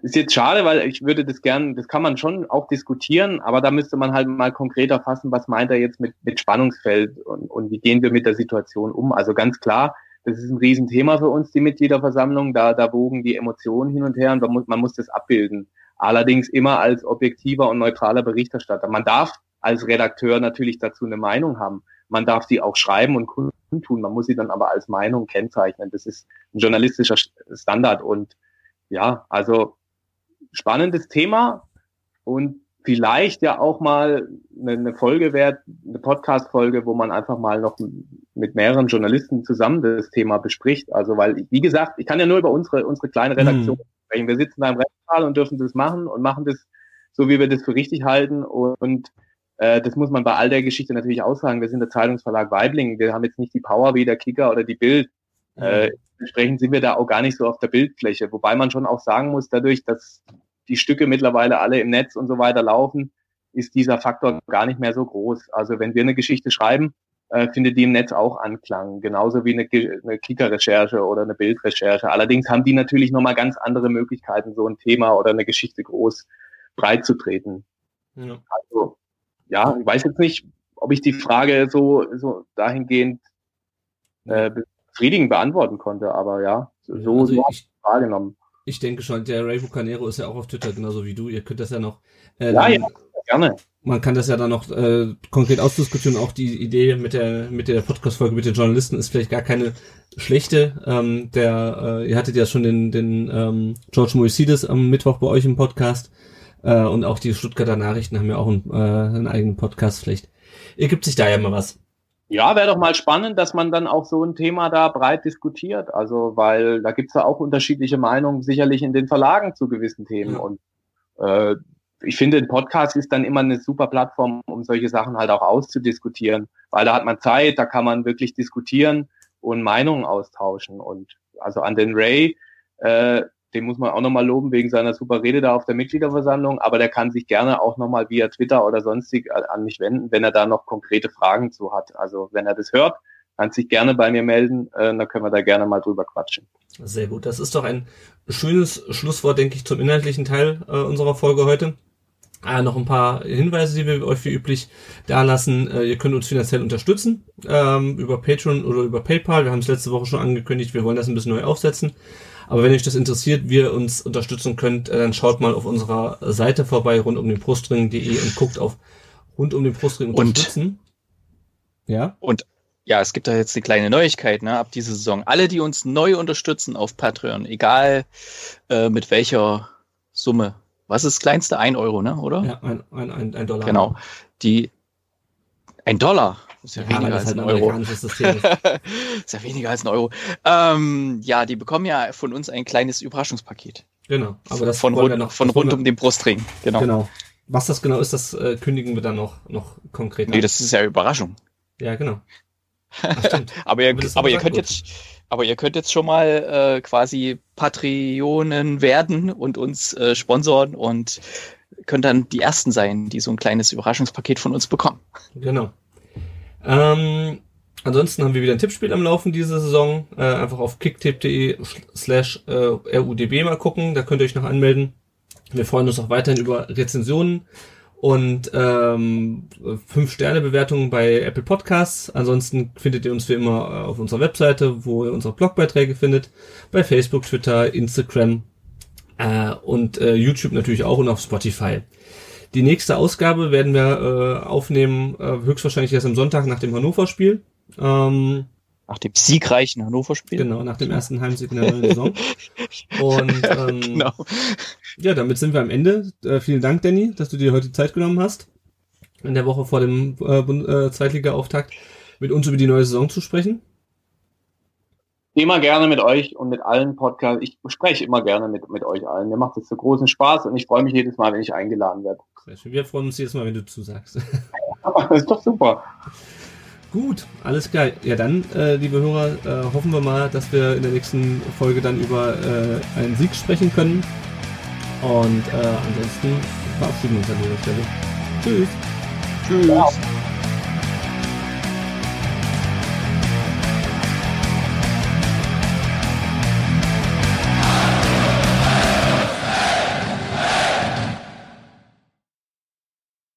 ist jetzt schade, weil ich würde das gern, das kann man schon auch diskutieren, aber da müsste man halt mal konkreter fassen, was meint er jetzt mit, mit Spannungsfeld und, und wie gehen wir mit der Situation um. Also ganz klar, das ist ein Riesenthema für uns, die Mitgliederversammlung. Da, da wogen die Emotionen hin und her und man muss, man muss das abbilden. Allerdings immer als objektiver und neutraler Berichterstatter. Man darf als Redakteur natürlich dazu eine Meinung haben. Man darf sie auch schreiben und kundtun. Man muss sie dann aber als Meinung kennzeichnen. Das ist ein journalistischer Standard. Und ja, also spannendes Thema und vielleicht ja auch mal eine, Folge wert, eine Podcast-Folge, wo man einfach mal noch mit mehreren Journalisten zusammen das Thema bespricht. Also, weil, wie gesagt, ich kann ja nur über unsere, unsere kleine Redaktion mhm. sprechen. Wir sitzen da im Rechtssaal und dürfen das machen und machen das so, wie wir das für richtig halten. Und, und äh, das muss man bei all der Geschichte natürlich auch sagen. Wir sind der Zeitungsverlag Weibling. Wir haben jetzt nicht die Power wie der Kicker oder die Bild. Mhm. Äh, entsprechend sind wir da auch gar nicht so auf der Bildfläche. Wobei man schon auch sagen muss, dadurch, dass die Stücke mittlerweile alle im Netz und so weiter laufen, ist dieser Faktor gar nicht mehr so groß. Also wenn wir eine Geschichte schreiben, äh, findet die im Netz auch Anklang, genauso wie eine, eine Kicker-Recherche oder eine Bildrecherche. Allerdings haben die natürlich nochmal ganz andere Möglichkeiten, so ein Thema oder eine Geschichte groß breit zu treten. Ja. Also ja, ich weiß jetzt nicht, ob ich die Frage so, so dahingehend äh, befriedigend beantworten konnte, aber ja, so, also so ich, wahrgenommen. Ich denke schon, der Ray Bucanero ist ja auch auf Twitter genauso wie du. Ihr könnt das ja noch. Äh, ja, ja, gerne. Man kann das ja dann noch äh, konkret ausdiskutieren. Auch die Idee mit der mit der Podcast-Folge mit den Journalisten ist vielleicht gar keine schlechte. Ähm, der, äh, ihr hattet ja schon den den ähm, George Moisides am Mittwoch bei euch im Podcast. Äh, und auch die Stuttgarter Nachrichten haben ja auch einen, äh, einen eigenen Podcast. Vielleicht ergibt sich da ja mal was. Ja, wäre doch mal spannend, dass man dann auch so ein Thema da breit diskutiert. Also, weil da gibt's ja auch unterschiedliche Meinungen sicherlich in den Verlagen zu gewissen Themen. Ja. Und äh, ich finde, ein Podcast ist dann immer eine super Plattform, um solche Sachen halt auch auszudiskutieren. Weil da hat man Zeit, da kann man wirklich diskutieren und Meinungen austauschen. Und also an den Ray, äh, den muss man auch nochmal loben wegen seiner super Rede da auf der Mitgliederversammlung, aber der kann sich gerne auch nochmal via Twitter oder sonstig an mich wenden, wenn er da noch konkrete Fragen zu hat. Also wenn er das hört, kann sich gerne bei mir melden, äh, dann können wir da gerne mal drüber quatschen. Sehr gut, das ist doch ein schönes Schlusswort, denke ich, zum inhaltlichen Teil äh, unserer Folge heute. Äh, noch ein paar Hinweise, die wir euch wie üblich da lassen. Äh, ihr könnt uns finanziell unterstützen ähm, über Patreon oder über PayPal. Wir haben es letzte Woche schon angekündigt, wir wollen das ein bisschen neu aufsetzen. Aber wenn euch das interessiert, wie ihr uns unterstützen könnt, äh, dann schaut mal auf unserer Seite vorbei, rund um den Brustring.de und guckt auf rund um den Brustring unterstützen. Und, ja. Und ja, es gibt da jetzt eine kleine Neuigkeit, ne, ab dieser Saison. Alle, die uns neu unterstützen auf Patreon, egal äh, mit welcher Summe. Was ist das kleinste? Ein Euro, ne, oder? Ja, ein, ein, ein, ein Dollar. Genau. Die, ein Dollar. Ist ja, ja weniger als halt ein Euro. ist. ja weniger als ein Euro. Ähm, ja, die bekommen ja von uns ein kleines Überraschungspaket. Genau. Aber das von, rund, noch, von rund um den Brustring. Genau. genau. Was das genau ist, das äh, kündigen wir dann noch, noch konkret. Nee, das ist ja Überraschung. Ja, genau. Ach, aber ihr, aber ihr könnt jetzt, aber ihr könnt jetzt schon mal äh, quasi Patreonen werden und uns äh, sponsoren und könnt dann die ersten sein, die so ein kleines Überraschungspaket von uns bekommen. Genau. Ähm, ansonsten haben wir wieder ein Tippspiel am Laufen diese Saison. Äh, einfach auf kicktipp.de slash äh, rudb mal gucken. Da könnt ihr euch noch anmelden. Wir freuen uns auch weiterhin über Rezensionen und ähm, 5-Sterne-Bewertungen bei Apple Podcasts. Ansonsten findet ihr uns wie immer äh, auf unserer Webseite, wo ihr unsere Blogbeiträge findet. Bei Facebook, Twitter, Instagram äh, und äh, YouTube natürlich auch und auf Spotify. Die nächste Ausgabe werden wir äh, aufnehmen, äh, höchstwahrscheinlich erst am Sonntag nach dem Hannover-Spiel. Ähm, nach dem siegreichen Hannover-Spiel. Genau, nach dem ersten Heimsieg in der neuen Saison. Und ähm, genau. ja, damit sind wir am Ende. Äh, vielen Dank, Danny, dass du dir heute Zeit genommen hast, in der Woche vor dem äh, äh, Zweitliga-Auftakt mit uns über die neue Saison zu sprechen immer gerne mit euch und mit allen Podcasts. Ich spreche immer gerne mit, mit euch allen. Mir macht es so großen Spaß und ich freue mich jedes Mal, wenn ich eingeladen werde. Wir freuen uns jedes Mal, wenn du zusagst. das ist doch super. Gut, alles klar. Ja, dann, äh, liebe Hörer, äh, hoffen wir mal, dass wir in der nächsten Folge dann über äh, einen Sieg sprechen können. Und äh, ansonsten verabschieden wir uns an dieser Stelle. Tschüss. Tschüss. Ja.